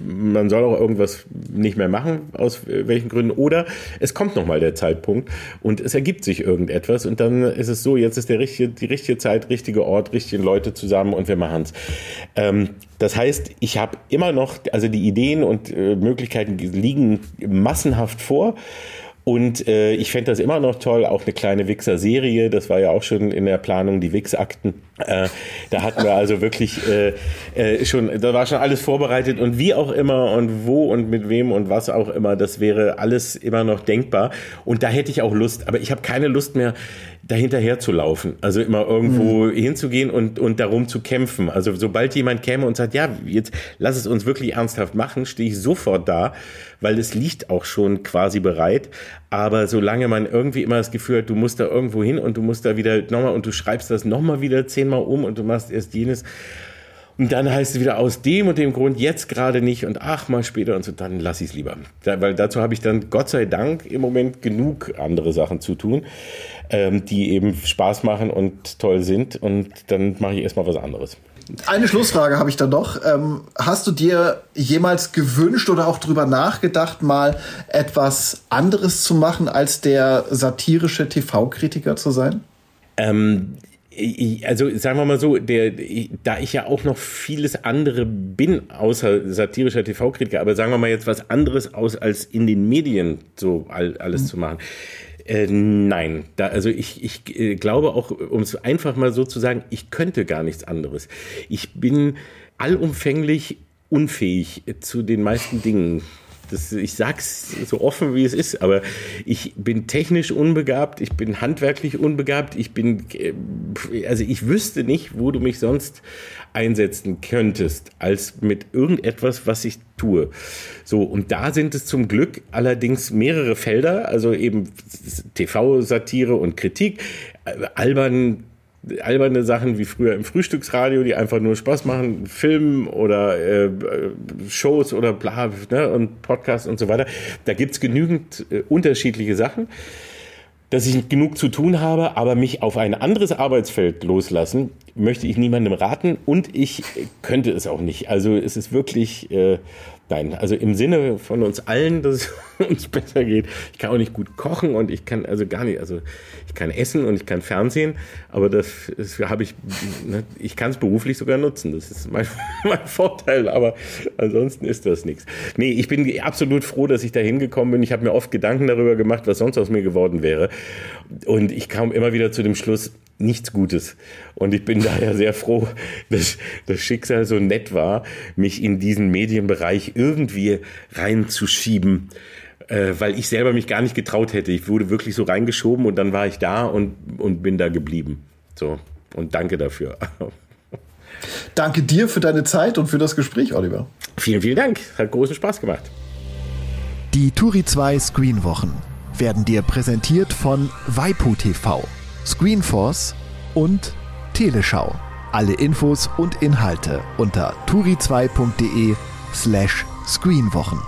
A: man soll auch irgendwas nicht mehr machen, aus welchen Gründen, oder es kommt nochmal der Zeitpunkt und es ergibt sich irgendetwas und dann ist es so, jetzt ist der richtige, die richtige Zeit, richtige Ort, richtige Leute zusammen und wir machen es. Ähm, das heißt, ich habe immer noch, also die Ideen und äh, Möglichkeiten liegen massenhaft vor. Und äh, ich fände das immer noch toll, auch eine kleine Wichser-Serie, das war ja auch schon in der Planung, die Wix-Akten. Äh, da hatten wir also wirklich äh, äh, schon, da war schon alles vorbereitet und wie auch immer und wo und mit wem und was auch immer, das wäre alles immer noch denkbar. Und da hätte ich auch Lust, aber ich habe keine Lust mehr, dahinterher zu laufen. Also immer irgendwo mhm. hinzugehen und, und darum zu kämpfen. Also sobald jemand käme und sagt, ja, jetzt lass es uns wirklich ernsthaft machen, stehe ich sofort da, weil es liegt auch schon quasi bereit. Aber solange man irgendwie immer das Gefühl hat, du musst da irgendwo hin und du musst da wieder nochmal und du schreibst das nochmal wieder zehnmal um und du machst erst jenes. Und dann heißt es wieder aus dem und dem Grund jetzt gerade nicht und ach mal später und so, dann lass ich es lieber. Da, weil dazu habe ich dann Gott sei Dank im Moment genug andere Sachen zu tun ähm, die eben Spaß machen und toll sind. Und dann mache ich erstmal was anderes.
D: Eine Schlussfrage habe ich dann noch. Ähm, hast du dir jemals gewünscht oder auch drüber nachgedacht, mal etwas anderes zu machen, als der satirische TV-Kritiker zu sein?
A: Ähm, also sagen wir mal so, der, da ich ja auch noch vieles andere bin, außer satirischer TV-Kritiker, aber sagen wir mal jetzt was anderes aus, als in den Medien so alles mhm. zu machen. Äh, nein, da, also ich, ich äh, glaube auch, um es einfach mal so zu sagen, ich könnte gar nichts anderes. Ich bin allumfänglich unfähig zu den meisten Dingen. Das, ich sag's so offen, wie es ist, aber ich bin technisch unbegabt, ich bin handwerklich unbegabt, ich bin, äh, also ich wüsste nicht, wo du mich sonst einsetzen könntest, als mit irgendetwas, was ich tue. So, und da sind es zum Glück allerdings mehrere Felder, also eben TV-Satire und Kritik, äh, albern alberne Sachen wie früher im Frühstücksradio, die einfach nur Spaß machen, Filmen oder äh, Shows oder bla ne, und Podcasts und so weiter. Da gibt's genügend äh, unterschiedliche Sachen, dass ich genug zu tun habe, aber mich auf ein anderes Arbeitsfeld loslassen, möchte ich niemandem raten und ich könnte es auch nicht. Also es ist wirklich, äh, nein, also im Sinne von uns allen, dass es (laughs) uns besser geht. Ich kann auch nicht gut kochen und ich kann also gar nicht, also ich kann essen und ich kann Fernsehen, aber das, das habe ich, ne, ich kann es beruflich sogar nutzen. Das ist mein, (laughs) mein Vorteil, aber ansonsten ist das nichts. Nee, ich bin absolut froh, dass ich da hingekommen bin. Ich habe mir oft Gedanken darüber gemacht, was sonst aus mir geworden wäre. Und ich kam immer wieder zu dem Schluss, nichts Gutes. Und ich bin (laughs) daher sehr froh, dass das Schicksal so nett war, mich in diesen Medienbereich irgendwie reinzuschieben, äh, weil ich selber mich gar nicht getraut hätte. Ich wurde wirklich so reingeschoben und dann war ich da und, und bin da geblieben. So. Und danke dafür. (laughs)
D: Danke dir für deine Zeit und für das Gespräch, Oliver.
A: Vielen, vielen Dank. Hat großen Spaß gemacht.
B: Die Turi 2 Screenwochen werden dir präsentiert von Waipu TV Screenforce und Teleschau. Alle Infos und Inhalte unter turi2.de slash screenwochen.